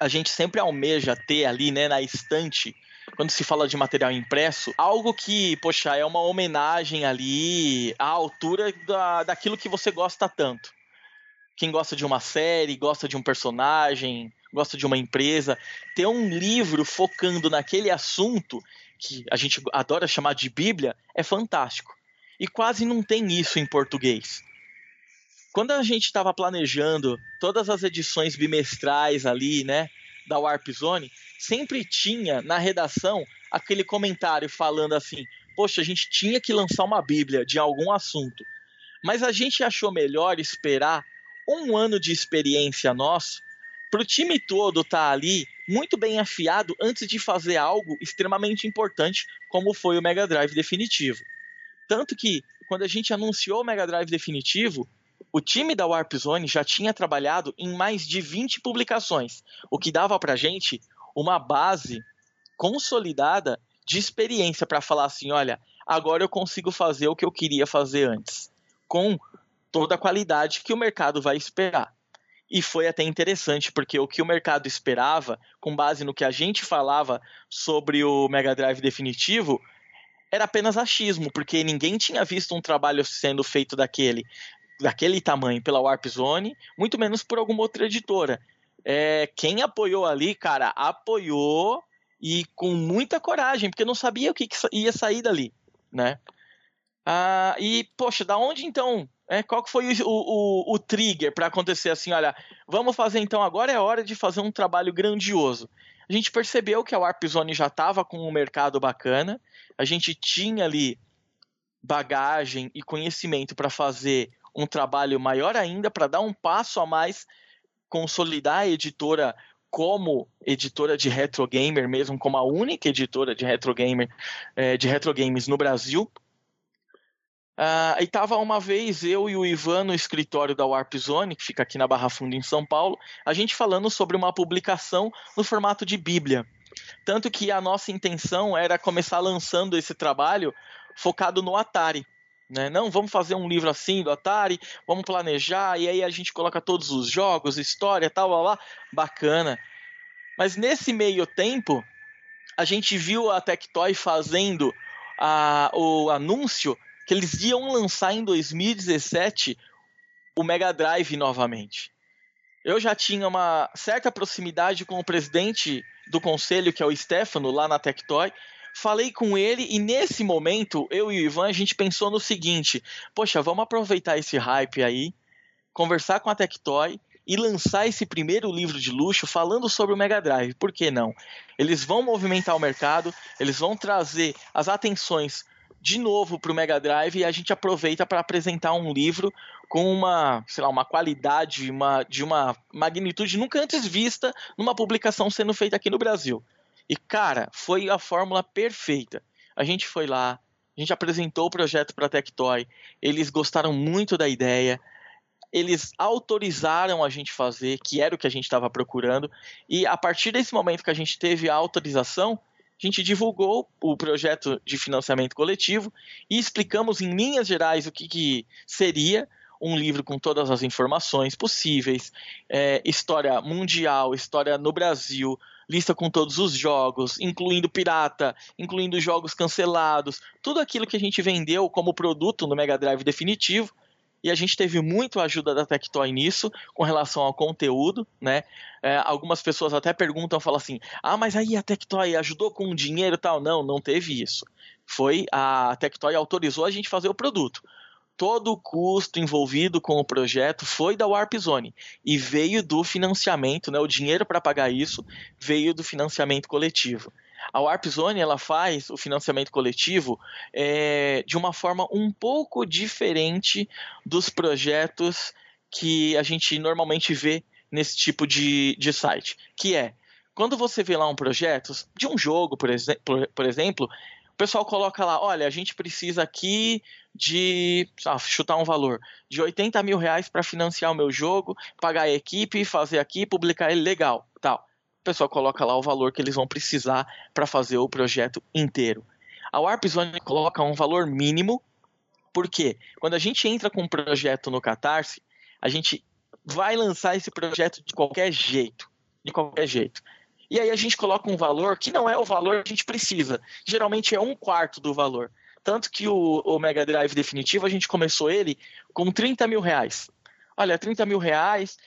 a gente sempre almeja ter ali, né, na estante, quando se fala de material impresso, algo que, poxa, é uma homenagem ali à altura da, daquilo que você gosta tanto. Quem gosta de uma série, gosta de um personagem, gosta de uma empresa, ter um livro focando naquele assunto que a gente adora chamar de Bíblia, é fantástico. E quase não tem isso em português. Quando a gente estava planejando todas as edições bimestrais ali, né, da Warp Zone, sempre tinha na redação aquele comentário falando assim: "Poxa, a gente tinha que lançar uma Bíblia de algum assunto". Mas a gente achou melhor esperar um ano de experiência nosso para o time todo estar tá ali muito bem afiado antes de fazer algo extremamente importante, como foi o Mega Drive definitivo. Tanto que, quando a gente anunciou o Mega Drive definitivo, o time da Warp Zone já tinha trabalhado em mais de 20 publicações, o que dava para gente uma base consolidada de experiência para falar assim: olha, agora eu consigo fazer o que eu queria fazer antes, com toda a qualidade que o mercado vai esperar. E foi até interessante, porque o que o mercado esperava, com base no que a gente falava sobre o Mega Drive definitivo, era apenas achismo, porque ninguém tinha visto um trabalho sendo feito daquele, daquele tamanho pela Warp Zone, muito menos por alguma outra editora. É, quem apoiou ali, cara, apoiou e com muita coragem, porque não sabia o que, que ia sair dali, né? Ah, e, poxa, da onde então é, qual que foi o, o, o trigger para acontecer assim? Olha, vamos fazer então, agora é hora de fazer um trabalho grandioso. A gente percebeu que a Warp Zone já estava com um mercado bacana, a gente tinha ali bagagem e conhecimento para fazer um trabalho maior ainda, para dar um passo a mais, consolidar a editora como editora de retro gamer mesmo, como a única editora de retro gamer, é, de retro games no Brasil. Uh, e tava uma vez eu e o Ivan no escritório da Warp Zone, que fica aqui na Barra Funda, em São Paulo, a gente falando sobre uma publicação no formato de Bíblia. Tanto que a nossa intenção era começar lançando esse trabalho focado no Atari. Né? Não, vamos fazer um livro assim do Atari, vamos planejar, e aí a gente coloca todos os jogos, história, tal, blá, blá, bacana. Mas nesse meio tempo, a gente viu a Tectoy fazendo o anúncio que eles iam lançar em 2017 o Mega Drive novamente. Eu já tinha uma certa proximidade com o presidente do conselho, que é o Stefano, lá na Tectoy. Falei com ele e nesse momento, eu e o Ivan, a gente pensou no seguinte: poxa, vamos aproveitar esse hype aí, conversar com a Tectoy e lançar esse primeiro livro de luxo falando sobre o Mega Drive. Por que não? Eles vão movimentar o mercado, eles vão trazer as atenções de novo para o Mega Drive e a gente aproveita para apresentar um livro com uma, sei lá, uma qualidade, uma, de uma magnitude nunca antes vista numa publicação sendo feita aqui no Brasil. E cara, foi a fórmula perfeita. A gente foi lá, a gente apresentou o projeto para a Tectoy, eles gostaram muito da ideia, eles autorizaram a gente fazer, que era o que a gente estava procurando, e a partir desse momento que a gente teve a autorização, a gente divulgou o projeto de financiamento coletivo e explicamos em linhas gerais o que, que seria um livro com todas as informações possíveis, é, história mundial, história no Brasil, lista com todos os jogos, incluindo pirata, incluindo jogos cancelados, tudo aquilo que a gente vendeu como produto no Mega Drive definitivo, e a gente teve muito ajuda da Tectoy nisso, com relação ao conteúdo, né? É, algumas pessoas até perguntam, falam assim, ah, mas aí a Tectoy ajudou com dinheiro e tal? Não, não teve isso. Foi a Tectoy autorizou a gente fazer o produto. Todo o custo envolvido com o projeto foi da Warp Zone e veio do financiamento, né? O dinheiro para pagar isso veio do financiamento coletivo. A Warp Zone ela faz o financiamento coletivo é, de uma forma um pouco diferente dos projetos que a gente normalmente vê nesse tipo de, de site, que é quando você vê lá um projeto de um jogo, por, por, por exemplo, o pessoal coloca lá, olha, a gente precisa aqui de ah, chutar um valor de 80 mil reais para financiar o meu jogo, pagar a equipe, fazer aqui, publicar ele legal, tal pessoal coloca lá o valor que eles vão precisar para fazer o projeto inteiro. A Warp Zone coloca um valor mínimo, porque quando a gente entra com um projeto no Catarse, a gente vai lançar esse projeto de qualquer jeito, de qualquer jeito. E aí a gente coloca um valor que não é o valor que a gente precisa. Geralmente é um quarto do valor. Tanto que o, o Mega Drive definitivo, a gente começou ele com 30 mil reais. Olha, 30 mil reais,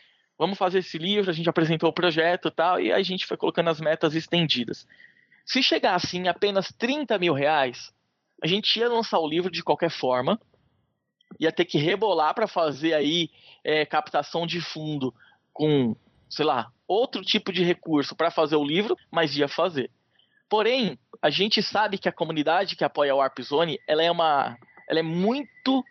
vamos fazer esse livro, a gente apresentou o projeto e tal, e a gente foi colocando as metas estendidas. Se chegasse em apenas 30 mil reais, a gente ia lançar o livro de qualquer forma, ia ter que rebolar para fazer aí é, captação de fundo com, sei lá, outro tipo de recurso para fazer o livro, mas ia fazer. Porém, a gente sabe que a comunidade que apoia o Warp Zone, ela é uma, ela é muito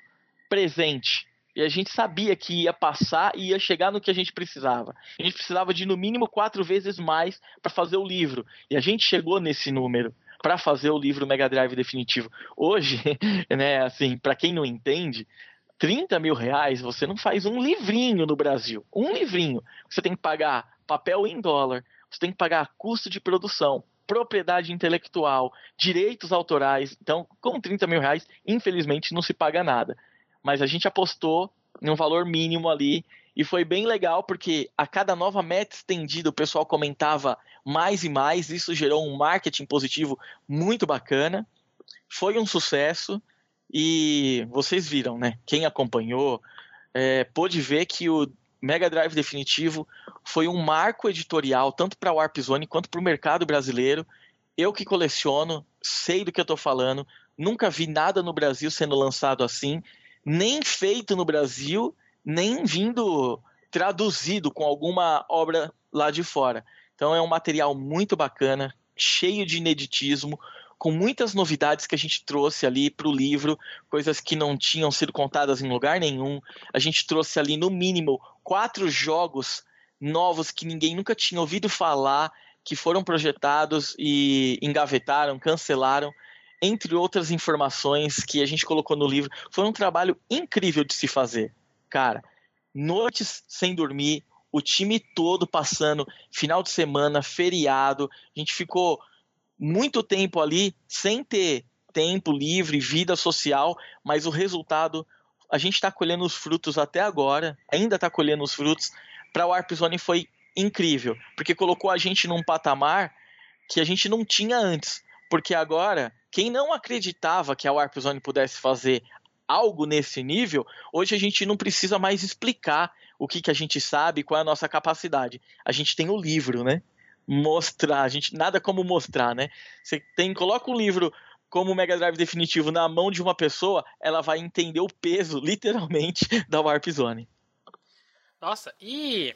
presente e a gente sabia que ia passar e ia chegar no que a gente precisava. A gente precisava de no mínimo quatro vezes mais para fazer o livro. E a gente chegou nesse número para fazer o livro Mega Drive definitivo. Hoje, né, assim, para quem não entende, 30 mil reais você não faz um livrinho no Brasil. Um livrinho. Você tem que pagar papel em dólar, você tem que pagar custo de produção, propriedade intelectual, direitos autorais. Então, com 30 mil reais, infelizmente, não se paga nada mas a gente apostou em um valor mínimo ali e foi bem legal porque a cada nova meta estendida o pessoal comentava mais e mais, isso gerou um marketing positivo muito bacana. Foi um sucesso e vocês viram, né? Quem acompanhou é, pôde ver que o Mega Drive definitivo foi um marco editorial tanto para a Warp Zone quanto para o mercado brasileiro. Eu que coleciono, sei do que eu estou falando, nunca vi nada no Brasil sendo lançado assim nem feito no Brasil, nem vindo traduzido com alguma obra lá de fora. Então é um material muito bacana, cheio de ineditismo, com muitas novidades que a gente trouxe ali para o livro, coisas que não tinham sido contadas em lugar nenhum. A gente trouxe ali, no mínimo, quatro jogos novos que ninguém nunca tinha ouvido falar, que foram projetados e engavetaram, cancelaram entre outras informações que a gente colocou no livro. Foi um trabalho incrível de se fazer. Cara, noites sem dormir, o time todo passando, final de semana, feriado. A gente ficou muito tempo ali sem ter tempo livre, vida social, mas o resultado, a gente está colhendo os frutos até agora, ainda está colhendo os frutos. Para o Warp Zone foi incrível, porque colocou a gente num patamar que a gente não tinha antes. Porque agora quem não acreditava que a Warp Zone pudesse fazer algo nesse nível, hoje a gente não precisa mais explicar o que, que a gente sabe, qual é a nossa capacidade. A gente tem o livro, né? Mostrar, a gente nada como mostrar, né? Você tem, coloca um livro como o Mega Drive definitivo na mão de uma pessoa, ela vai entender o peso, literalmente, da Warp Zone. Nossa, e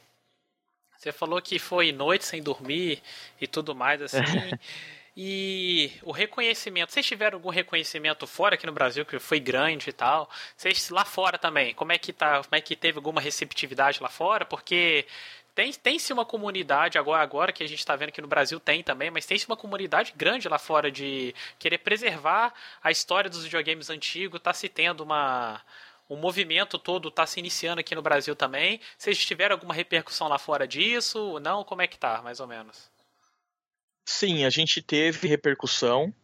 você falou que foi noite sem dormir e tudo mais assim. E o reconhecimento, vocês tiveram algum reconhecimento fora aqui no Brasil que foi grande e tal? Vocês lá fora também, como é que tá, como é que teve alguma receptividade lá fora? Porque tem, tem-se uma comunidade agora, agora que a gente está vendo que no Brasil tem também, mas tem-se uma comunidade grande lá fora de querer preservar a história dos videogames antigos, tá se tendo uma o movimento todo está se iniciando aqui no Brasil também. Vocês tiveram alguma repercussão lá fora disso? Não? Como é que tá, mais ou menos? Sim, a gente teve repercussão.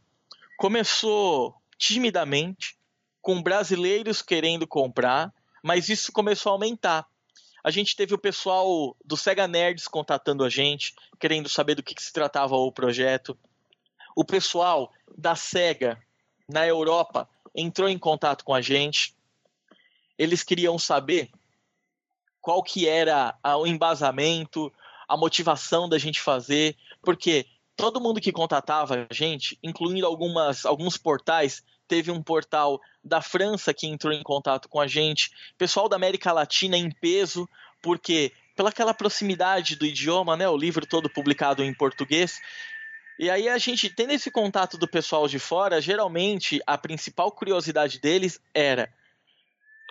Começou timidamente, com brasileiros querendo comprar, mas isso começou a aumentar. A gente teve o pessoal do Sega Nerds contatando a gente, querendo saber do que, que se tratava o projeto. O pessoal da Sega na Europa entrou em contato com a gente. eles queriam saber qual que era o embasamento, a motivação da gente fazer, porque todo mundo que contatava a gente, incluindo algumas, alguns portais, teve um portal da França que entrou em contato com a gente, pessoal da América Latina em peso, porque pela aquela proximidade do idioma, né, o livro todo publicado em português. E aí a gente tendo esse contato do pessoal de fora, geralmente a principal curiosidade deles era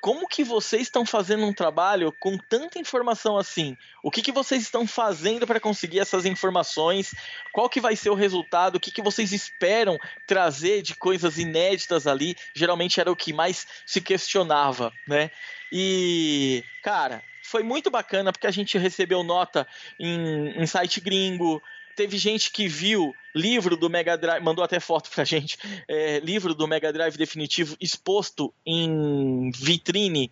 como que vocês estão fazendo um trabalho com tanta informação assim? O que, que vocês estão fazendo para conseguir essas informações? Qual que vai ser o resultado? O que, que vocês esperam trazer de coisas inéditas ali? Geralmente era o que mais se questionava, né? E, cara, foi muito bacana porque a gente recebeu nota em, em site gringo, teve gente que viu livro do Mega Drive, mandou até foto pra gente, é, livro do Mega Drive definitivo exposto em vitrine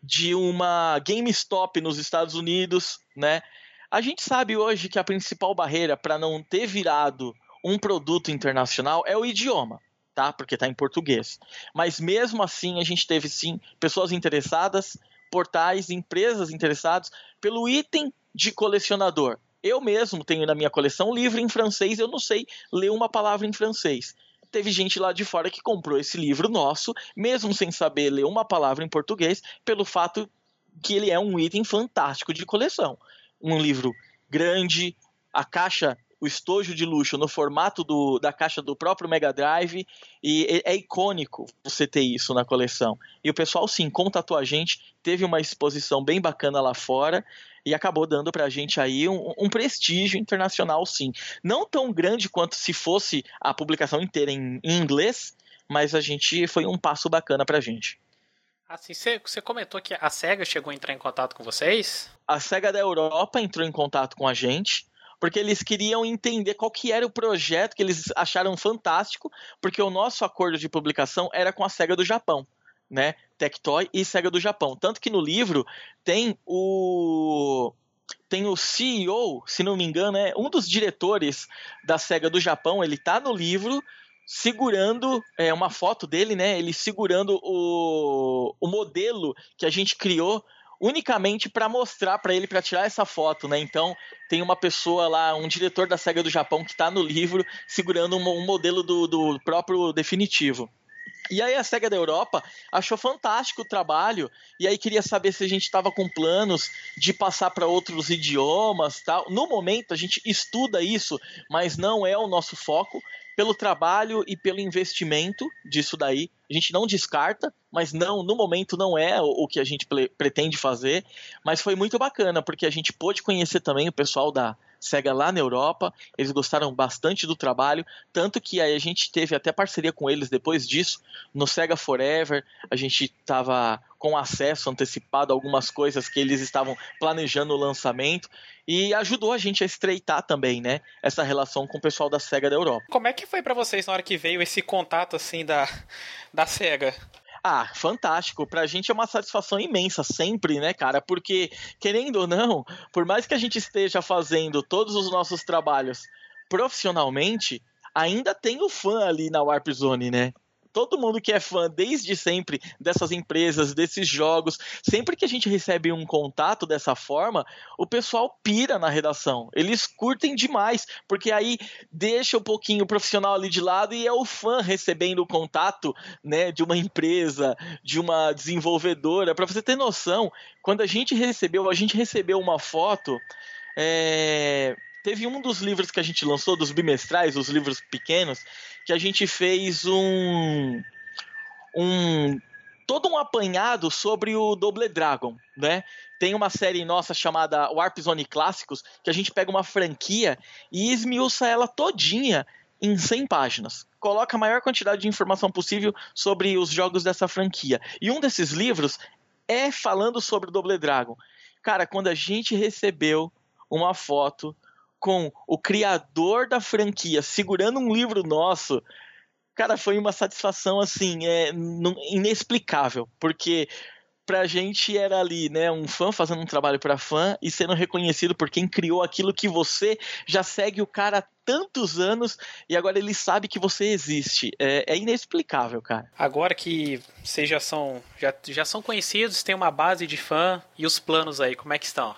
de uma GameStop nos Estados Unidos, né? A gente sabe hoje que a principal barreira para não ter virado um produto internacional é o idioma, tá? Porque está em português. Mas mesmo assim, a gente teve sim pessoas interessadas, portais, empresas interessadas pelo item de colecionador. Eu mesmo tenho na minha coleção livro em francês, eu não sei ler uma palavra em francês. Teve gente lá de fora que comprou esse livro nosso, mesmo sem saber ler uma palavra em português, pelo fato que ele é um item fantástico de coleção. Um livro grande, a caixa o estojo de luxo no formato do, da caixa do próprio Mega Drive e é, é icônico você ter isso na coleção. E o pessoal sim contatou a gente, teve uma exposição bem bacana lá fora e acabou dando para a gente aí um, um, prestígio internacional, sim. Não tão grande quanto se fosse a publicação inteira em, em inglês, mas a gente foi um passo bacana para a gente. Assim, você comentou que a SEGA chegou a entrar em contato com vocês? A SEGA da Europa entrou em contato com a gente, porque eles queriam entender qual que era o projeto que eles acharam fantástico, porque o nosso acordo de publicação era com a SEGA do Japão né? Tectoy e Sega do Japão. Tanto que no livro tem o tem o CEO, se não me engano, é um dos diretores da Sega do Japão, ele tá no livro segurando é, uma foto dele, né? Ele segurando o, o modelo que a gente criou unicamente para mostrar para ele para tirar essa foto, né? Então tem uma pessoa lá, um diretor da Sega do Japão que está no livro segurando um, um modelo do, do próprio definitivo. E aí a SEGA da Europa achou fantástico o trabalho e aí queria saber se a gente estava com planos de passar para outros idiomas, tal. No momento a gente estuda isso, mas não é o nosso foco pelo trabalho e pelo investimento disso daí. A gente não descarta, mas não, no momento não é o, que a gente pretende fazer, mas foi muito bacana porque a gente pôde conhecer também o pessoal da Sega lá na Europa. Eles gostaram bastante do trabalho, tanto que aí a gente teve até parceria com eles depois disso. No Sega Forever, a gente estava com acesso antecipado a algumas coisas que eles estavam planejando o lançamento e ajudou a gente a estreitar também, né, essa relação com o pessoal da Sega da Europa. Como é que foi para vocês na hora que veio esse contato assim da da Sega? Ah, fantástico. Pra gente é uma satisfação imensa, sempre, né, cara? Porque, querendo ou não, por mais que a gente esteja fazendo todos os nossos trabalhos profissionalmente, ainda tem o fã ali na Warp Zone, né? Todo mundo que é fã desde sempre dessas empresas, desses jogos, sempre que a gente recebe um contato dessa forma, o pessoal pira na redação. Eles curtem demais, porque aí deixa um pouquinho o profissional ali de lado e é o fã recebendo o contato, né, de uma empresa, de uma desenvolvedora. Para você ter noção, quando a gente recebeu, a gente recebeu uma foto é, teve um dos livros que a gente lançou, dos bimestrais, os livros pequenos, que a gente fez um um todo um apanhado sobre o Double Dragon, né? Tem uma série nossa chamada Warp Zone Clássicos, que a gente pega uma franquia e esmiuça ela todinha em 100 páginas. Coloca a maior quantidade de informação possível sobre os jogos dessa franquia. E um desses livros é falando sobre o Double Dragon. Cara, quando a gente recebeu uma foto com o criador da franquia segurando um livro nosso, cara, foi uma satisfação assim, é, inexplicável, porque pra gente era ali, né, um fã fazendo um trabalho para fã e sendo reconhecido por quem criou aquilo que você já segue o cara há tantos anos e agora ele sabe que você existe. É, é inexplicável, cara. Agora que vocês já são, já, já são conhecidos, tem uma base de fã e os planos aí, como é que estão?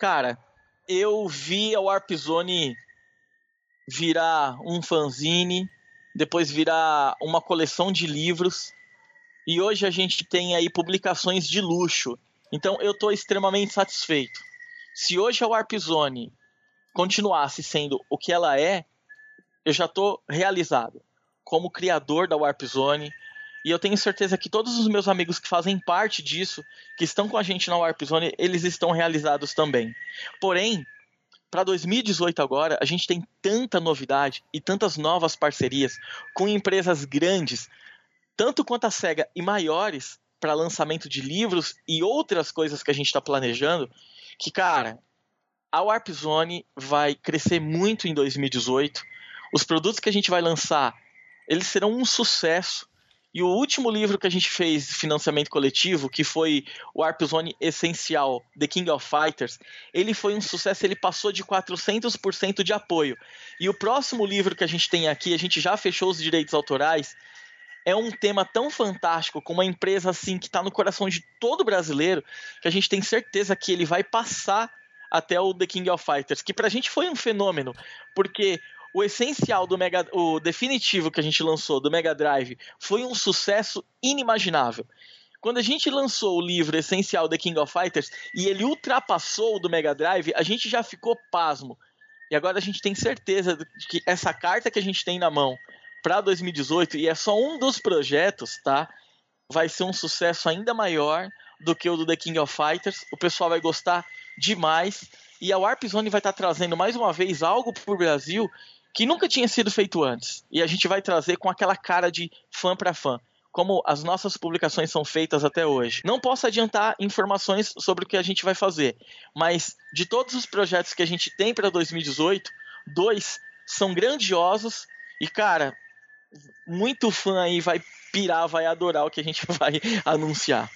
Cara, eu vi a Warp Zone virar um fanzine, depois virar uma coleção de livros e hoje a gente tem aí publicações de luxo. Então eu estou extremamente satisfeito. Se hoje a Warp Zone continuasse sendo o que ela é, eu já estou realizado como criador da Warp Zone. E eu tenho certeza que todos os meus amigos que fazem parte disso, que estão com a gente na Warp Zone, eles estão realizados também. Porém, para 2018 agora, a gente tem tanta novidade e tantas novas parcerias com empresas grandes tanto quanto a SEGA e maiores para lançamento de livros e outras coisas que a gente está planejando, que, cara, a Warp Zone vai crescer muito em 2018. Os produtos que a gente vai lançar, eles serão um sucesso. E o último livro que a gente fez financiamento coletivo, que foi o Warp Zone Essencial, The King of Fighters, ele foi um sucesso, ele passou de 400% de apoio. E o próximo livro que a gente tem aqui, a gente já fechou os direitos autorais, é um tema tão fantástico, com uma empresa assim que está no coração de todo brasileiro, que a gente tem certeza que ele vai passar até o The King of Fighters, que pra gente foi um fenômeno, porque o essencial do Mega, o definitivo que a gente lançou do Mega Drive foi um sucesso inimaginável. Quando a gente lançou o livro essencial The King of Fighters e ele ultrapassou o do Mega Drive, a gente já ficou pasmo. E agora a gente tem certeza de que essa carta que a gente tem na mão para 2018 e é só um dos projetos, tá? Vai ser um sucesso ainda maior do que o do The King of Fighters. O pessoal vai gostar demais e a Warp Zone vai estar tá trazendo mais uma vez algo para o Brasil que nunca tinha sido feito antes. E a gente vai trazer com aquela cara de fã para fã, como as nossas publicações são feitas até hoje. Não posso adiantar informações sobre o que a gente vai fazer, mas de todos os projetos que a gente tem para 2018, dois são grandiosos e cara, muito fã aí vai pirar, vai adorar o que a gente vai anunciar.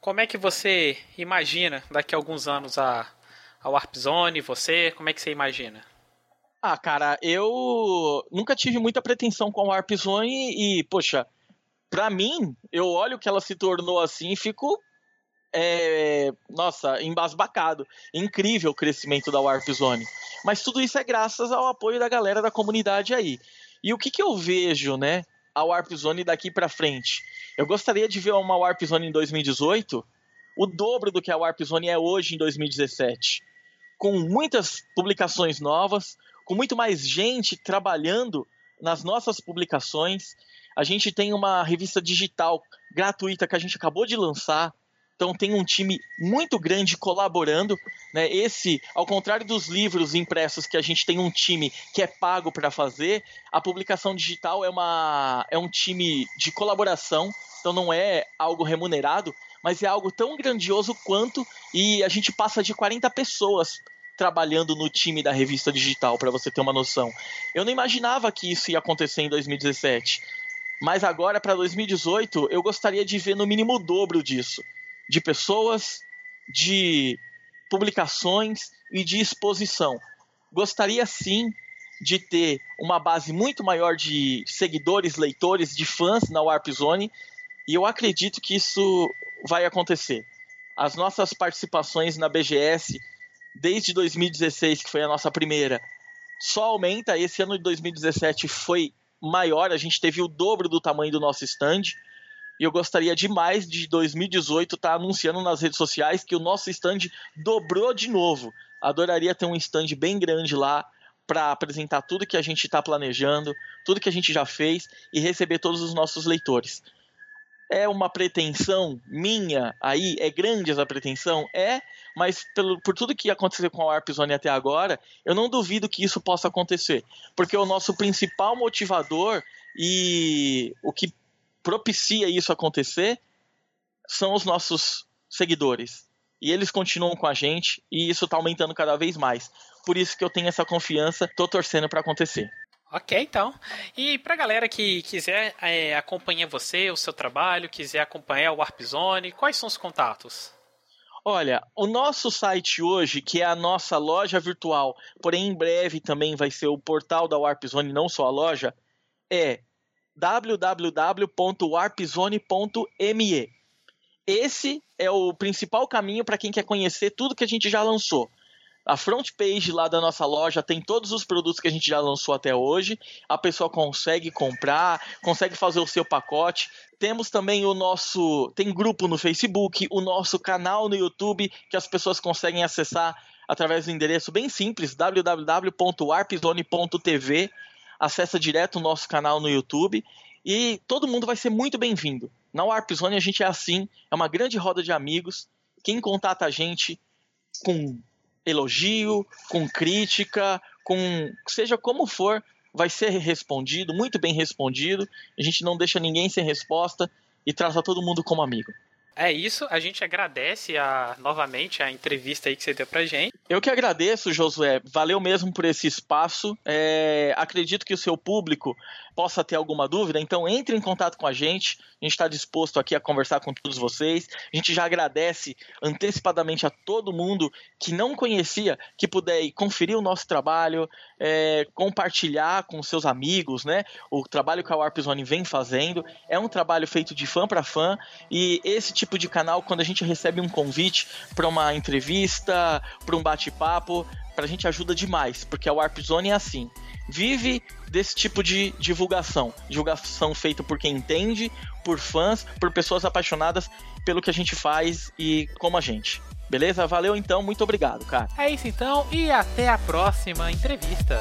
Como é que você imagina daqui a alguns anos a, a Warp Zone, você? Como é que você imagina? Ah, cara, eu nunca tive muita pretensão com a Warp Zone e, poxa, pra mim, eu olho que ela se tornou assim e fico é, nossa, embasbacado. Incrível o crescimento da Warp Zone. Mas tudo isso é graças ao apoio da galera da comunidade aí. E o que, que eu vejo, né, a Warp Zone daqui para frente? Eu gostaria de ver uma Warp Zone em 2018 o dobro do que a Warp Zone é hoje em 2017, com muitas publicações novas, com muito mais gente trabalhando nas nossas publicações. A gente tem uma revista digital gratuita que a gente acabou de lançar, então tem um time muito grande colaborando. Né? Esse, ao contrário dos livros impressos que a gente tem um time que é pago para fazer, a publicação digital é, uma, é um time de colaboração, então não é algo remunerado, mas é algo tão grandioso quanto, e a gente passa de 40 pessoas trabalhando no time da revista digital, para você ter uma noção. Eu não imaginava que isso ia acontecer em 2017. Mas agora, para 2018, eu gostaria de ver no mínimo o dobro disso de pessoas, de publicações e de exposição. Gostaria sim de ter uma base muito maior de seguidores, leitores, de fãs na Warp Zone, e eu acredito que isso vai acontecer. As nossas participações na BGS desde 2016, que foi a nossa primeira, só aumenta. Esse ano de 2017 foi maior, a gente teve o dobro do tamanho do nosso stand. E eu gostaria demais de 2018 estar tá anunciando nas redes sociais que o nosso stand dobrou de novo. Adoraria ter um stand bem grande lá para apresentar tudo que a gente está planejando, tudo que a gente já fez e receber todos os nossos leitores. É uma pretensão minha aí? É grande essa pretensão? É, mas pelo, por tudo que aconteceu com a Warp Zone até agora, eu não duvido que isso possa acontecer. Porque o nosso principal motivador e o que propicia isso acontecer são os nossos seguidores. E eles continuam com a gente e isso está aumentando cada vez mais. Por isso que eu tenho essa confiança, tô torcendo para acontecer. Ok, então. E pra galera que quiser é, acompanhar você, o seu trabalho, quiser acompanhar o Warp Zone, quais são os contatos? Olha, o nosso site hoje, que é a nossa loja virtual, porém em breve também vai ser o portal da Warp Zone, não só a loja, é www.warpzone.me. Esse é o principal caminho para quem quer conhecer tudo que a gente já lançou. A front page lá da nossa loja tem todos os produtos que a gente já lançou até hoje. A pessoa consegue comprar, consegue fazer o seu pacote. Temos também o nosso. Tem grupo no Facebook, o nosso canal no YouTube, que as pessoas conseguem acessar através do endereço bem simples: www.warpzone.tv. Acessa direto o nosso canal no YouTube e todo mundo vai ser muito bem-vindo. Na Warp Zone a gente é assim, é uma grande roda de amigos. Quem contata a gente com elogio, com crítica, com seja como for, vai ser respondido, muito bem respondido. A gente não deixa ninguém sem resposta e trata todo mundo como amigo. É isso, a gente agradece a, novamente a entrevista aí que você deu pra gente. Eu que agradeço, Josué. Valeu mesmo por esse espaço. É, acredito que o seu público possa ter alguma dúvida, então entre em contato com a gente. A gente está disposto aqui a conversar com todos vocês. A gente já agradece antecipadamente a todo mundo que não conhecia, que puder conferir o nosso trabalho, é, compartilhar com seus amigos, né? O trabalho que a Warp Zone vem fazendo. É um trabalho feito de fã para fã e esse tipo de canal, quando a gente recebe um convite para uma entrevista, para um bate-papo, para a gente ajuda demais, porque a Warp Zone é assim vive desse tipo de divulgação. Divulgação feita por quem entende, por fãs, por pessoas apaixonadas pelo que a gente faz e como a gente. Beleza? Valeu então, muito obrigado, cara. É isso então e até a próxima entrevista.